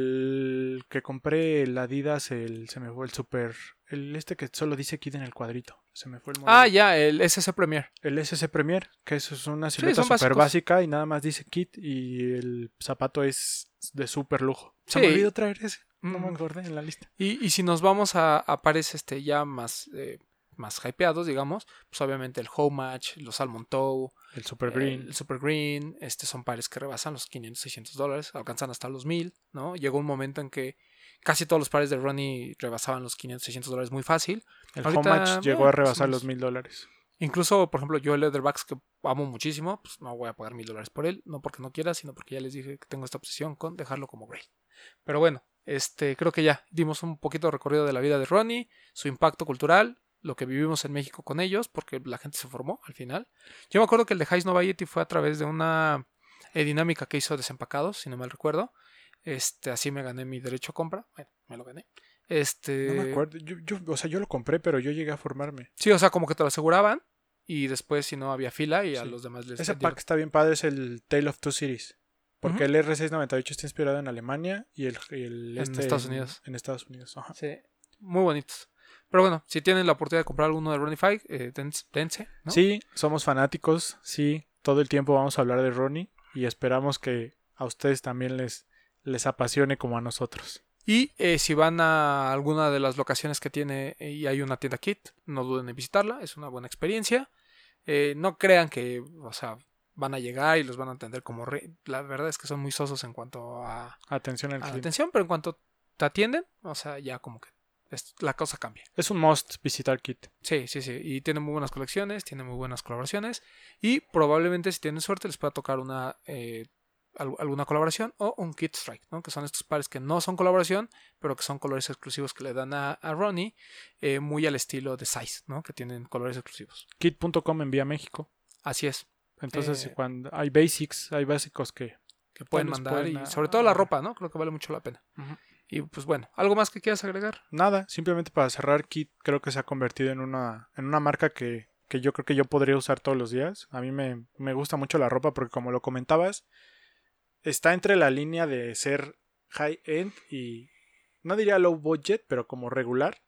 El que compré, el Adidas, el se me fue el super. El este que solo dice Kid en el cuadrito. Se me fue el modelo. Ah, ya, el SS Premier. El SS Premier, que eso es una silueta súper básica y nada más dice Kit y el zapato es de súper lujo. Se me olvidó traer ese. No me Mm. acordé en la lista. Y, y si nos vamos a, a pares este, ya más, eh, más hypeados, digamos, pues obviamente el Home Match, los Almond Toe, El Super Green. el Super Green, este son pares que rebasan los 500, 600 dólares, alcanzan hasta los 1000, ¿no? Llegó un momento en que casi todos los pares de Ronnie rebasaban los 500, 600 dólares muy fácil. el ahorita, Home Match llegó eh, a o rebasar los mil dólares. Incluso, por ejemplo, yo el Leatherbacks que amo muchísimo, pues no voy a pagar mil dólares por él, no porque no quiera, sino porque ya les dije que tengo esta obsesión con dejarlo como Grail. Pero bueno, este, creo que ya dimos un poquito de recorrido de la vida de Ronnie, su impacto cultural, lo que vivimos en México con ellos, porque la gente se formó al final. Yo me acuerdo que el de Heist Nova Yeti fue a través de una dinámica que hizo Desempacados, si no mal recuerdo. Este, así me gané mi derecho a compra. Bueno, me lo gané. Este, No me acuerdo. Yo, yo, o sea, yo lo compré, pero yo llegué a formarme. Sí, o sea, como que te lo aseguraban y después si no había fila y a los demás les Ese pack está bien padre, es el Tale of Two Cities. Porque Ujú. el R698 está inspirado en Alemania y el, y el En este Estados Unidos. En Estados Unidos. Ajá. Sí, muy bonitos. Pero bueno, si tienen la oportunidad de comprar alguno de Ronnie eh, dense, dense, ¿no? Sí, somos fanáticos. Sí, todo el tiempo vamos a hablar de Ronnie y esperamos que a ustedes también les, les apasione como a nosotros. Y eh, si van a alguna de las locaciones que tiene eh, y hay una tienda kit, no duden en visitarla, es una buena experiencia. Eh, no crean que, o sea, van a llegar y los van a atender como rey. La verdad es que son muy sosos en cuanto a, Atención al a la cliente. atención, pero en cuanto te atienden, o sea, ya como que es- la cosa cambia. Es un must visitar Kit. Sí, sí, sí. Y tiene muy buenas colecciones, tiene muy buenas colaboraciones. Y probablemente, si tienen suerte, les pueda tocar una eh, al- alguna colaboración o un Kit Strike, ¿no? Que son estos pares que no son colaboración, pero que son colores exclusivos que le dan a, a Ronnie, eh, muy al estilo de Size, ¿no? Que tienen colores exclusivos. Kit.com envía a México. Así es. Entonces, Eh, cuando hay basics, hay básicos que. Que pueden mandar. pueden, y sobre todo la ropa, ¿no? Creo que vale mucho la pena. Y pues bueno, ¿algo más que quieras agregar? Nada, simplemente para cerrar, Kit creo que se ha convertido en una, en una marca que, que yo creo que yo podría usar todos los días. A mí me, me gusta mucho la ropa porque como lo comentabas, está entre la línea de ser high-end y no diría low budget, pero como regular,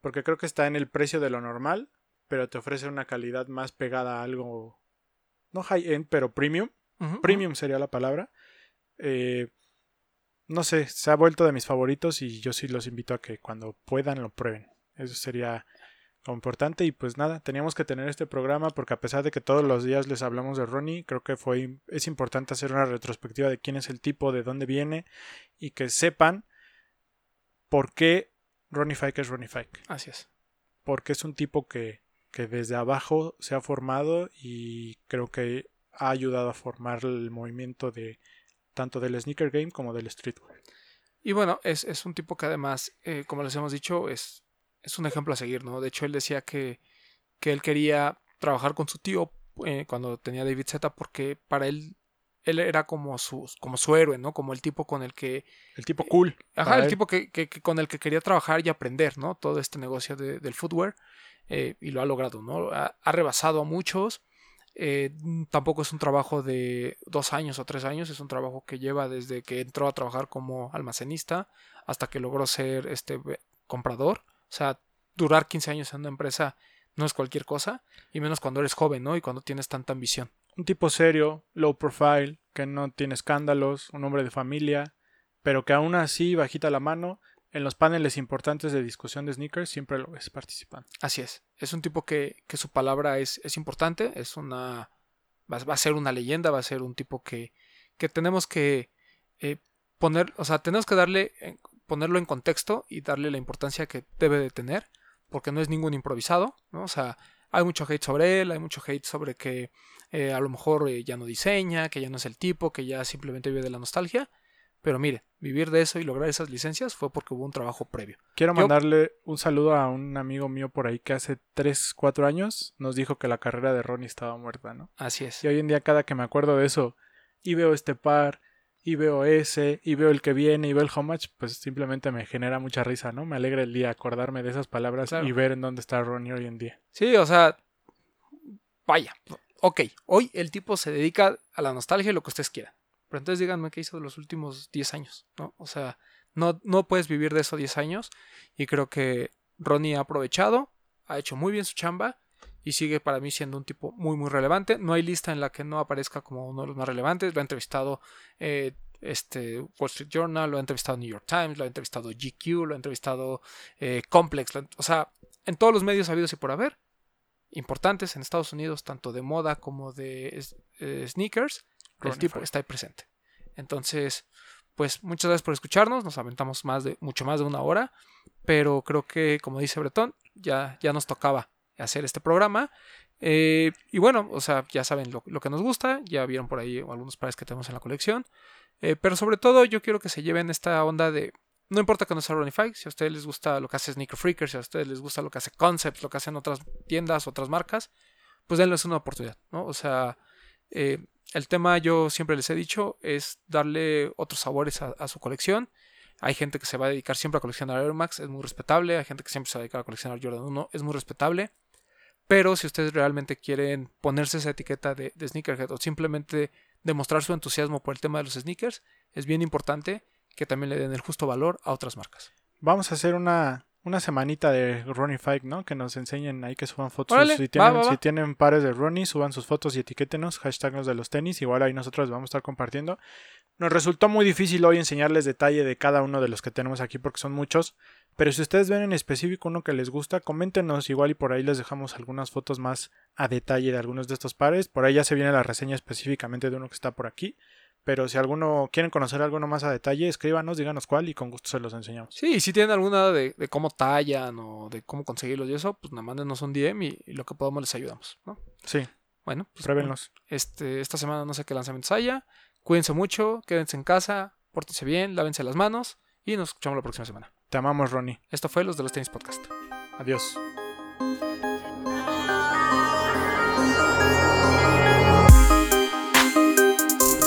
porque creo que está en el precio de lo normal, pero te ofrece una calidad más pegada a algo, no high-end, pero premium. Premium sería la palabra. Eh, no sé, se ha vuelto de mis favoritos y yo sí los invito a que cuando puedan lo prueben. Eso sería importante. Y pues nada, teníamos que tener este programa porque a pesar de que todos los días les hablamos de Ronnie, creo que fue es importante hacer una retrospectiva de quién es el tipo, de dónde viene y que sepan por qué Ronnie Fike es Ronnie Fike. Así es. Porque es un tipo que, que desde abajo se ha formado y creo que ha ayudado a formar el movimiento de tanto del sneaker game como del streetwear. Y bueno, es, es un tipo que además, eh, como les hemos dicho, es, es un ejemplo a seguir, ¿no? De hecho, él decía que, que él quería trabajar con su tío eh, cuando tenía David Z porque para él él era como su, como su héroe, ¿no? Como el tipo con el que... El tipo cool. Ajá, para el él. tipo que, que- que con el que quería trabajar y aprender, ¿no? Todo este negocio de- del footwear. eh, y lo ha logrado, ¿no? Ha, ha rebasado a muchos. Eh, tampoco es un trabajo de dos años o tres años, es un trabajo que lleva desde que entró a trabajar como almacenista hasta que logró ser este comprador. O sea, durar 15 años en una empresa no es cualquier cosa, y menos cuando eres joven, ¿no? Y cuando tienes tanta ambición. Un tipo serio, low profile, que no tiene escándalos, un hombre de familia, pero que aún así, bajita la mano, en los paneles importantes de discusión de sneakers siempre lo ves participando. Así es. Es un tipo que, que su palabra es, es importante, es una. Va, va a ser una leyenda, va a ser un tipo que, que tenemos que eh, poner, o sea, tenemos que darle, en- ponerlo en contexto y darle la importancia que debe de tener, porque no es ningún improvisado, ¿no? O sea, hay mucho hate sobre él, hay mucho hate sobre que eh, a lo mejor eh, ya no diseña, que ya no es el tipo, que ya simplemente vive de la nostalgia. Pero mire, vivir de eso y lograr esas licencias fue porque hubo un trabajo previo. Quiero Yo- mandarle un saludo a un amigo mío por ahí que hace 3, 4 años nos dijo que la carrera de Ronnie estaba muerta, ¿no? Así es. Y hoy en día cada que me acuerdo de eso y veo este par y veo ese y veo el que viene y veo el much, pues simplemente me genera mucha risa, ¿no? Me alegra el día acordarme de esas palabras Claro. y ver en dónde está Ronnie hoy en día. Sí, o sea, vaya, ok, hoy el tipo se dedica a la nostalgia y lo que ustedes quieran. Pero entonces díganme qué hizo de los últimos 10 años, ¿no? O sea, no, no puedes vivir de eso 10 años y creo que Ronnie ha aprovechado, ha hecho muy bien su chamba y sigue para mí siendo un tipo muy, muy relevante. No hay lista en la que no aparezca como uno de los más relevantes. Lo ha entrevistado eh, este, Wall Street Journal, lo ha entrevistado New York Times, lo ha entrevistado GQ, lo ha entrevistado eh, Complex. o sea, en todos los medios habidos y por haber, importantes en Estados Unidos, tanto de moda como de eh, sneakers, el tipo Fike. está ahí presente. Entonces, pues muchas gracias por escucharnos, nos aventamos más de, mucho más de una hora, pero creo que, como dice Bretón, ya, ya nos tocaba hacer este programa. Eh, y bueno, o sea, ya saben lo, lo que nos gusta, ya vieron por ahí algunos pares que tenemos en la colección, Eh, pero sobre todo yo quiero que se lleven esta onda de, no importa que no sea Fike, si a ustedes les gusta lo que hace Sneaker Freakers, si a ustedes les gusta lo que hace Concepts, lo que hacen otras tiendas, otras marcas, pues denles una oportunidad, ¿no? O sea, eh, el tema yo siempre les he dicho es darle otros sabores a, su colección. Hay gente que se va a dedicar siempre a coleccionar Air Max, es muy respetable. Hay gente que siempre se va a dedicar a coleccionar Jordan 1, es muy respetable. Pero si ustedes realmente quieren ponerse esa etiqueta de, de sneakerhead o simplemente demostrar su entusiasmo por el tema de los sneakers, es bien importante que también le den el justo valor a otras marcas. Vamos a hacer una, una semanita de Ronnie Fike, ¿no? Que nos enseñen ahí que suban fotos. Órale, si, tienen, va, va. si tienen pares de Ronnie, suban sus fotos y etiquétenos. Hashtag los de los tenis. Igual ahí nosotros vamos a estar compartiendo. Nos resultó muy difícil hoy enseñarles detalle de cada uno de los que tenemos aquí porque son muchos. Pero si ustedes ven en específico uno que les gusta, coméntenos igual y por ahí les dejamos algunas fotos más a detalle de algunos de estos pares. Por ahí ya se viene la reseña específicamente de uno que está por aquí. Pero si alguno quieren conocer alguno más a detalle, escríbanos, díganos cuál y con gusto se los enseñamos. Sí, y si tienen alguna de, de cómo tallan o de cómo conseguirlos y eso, pues nada, mándenos un DM y, y lo que podamos les ayudamos, ¿no? Sí, Bueno, pues pruébenlos. este, esta semana no sé qué lanzamientos haya. Cuídense mucho, quédense en casa, pórtense bien, lávense las manos y nos escuchamos la próxima semana. Te amamos, Ronnie. Esto fue Los de los Tenis Podcast. Adiós.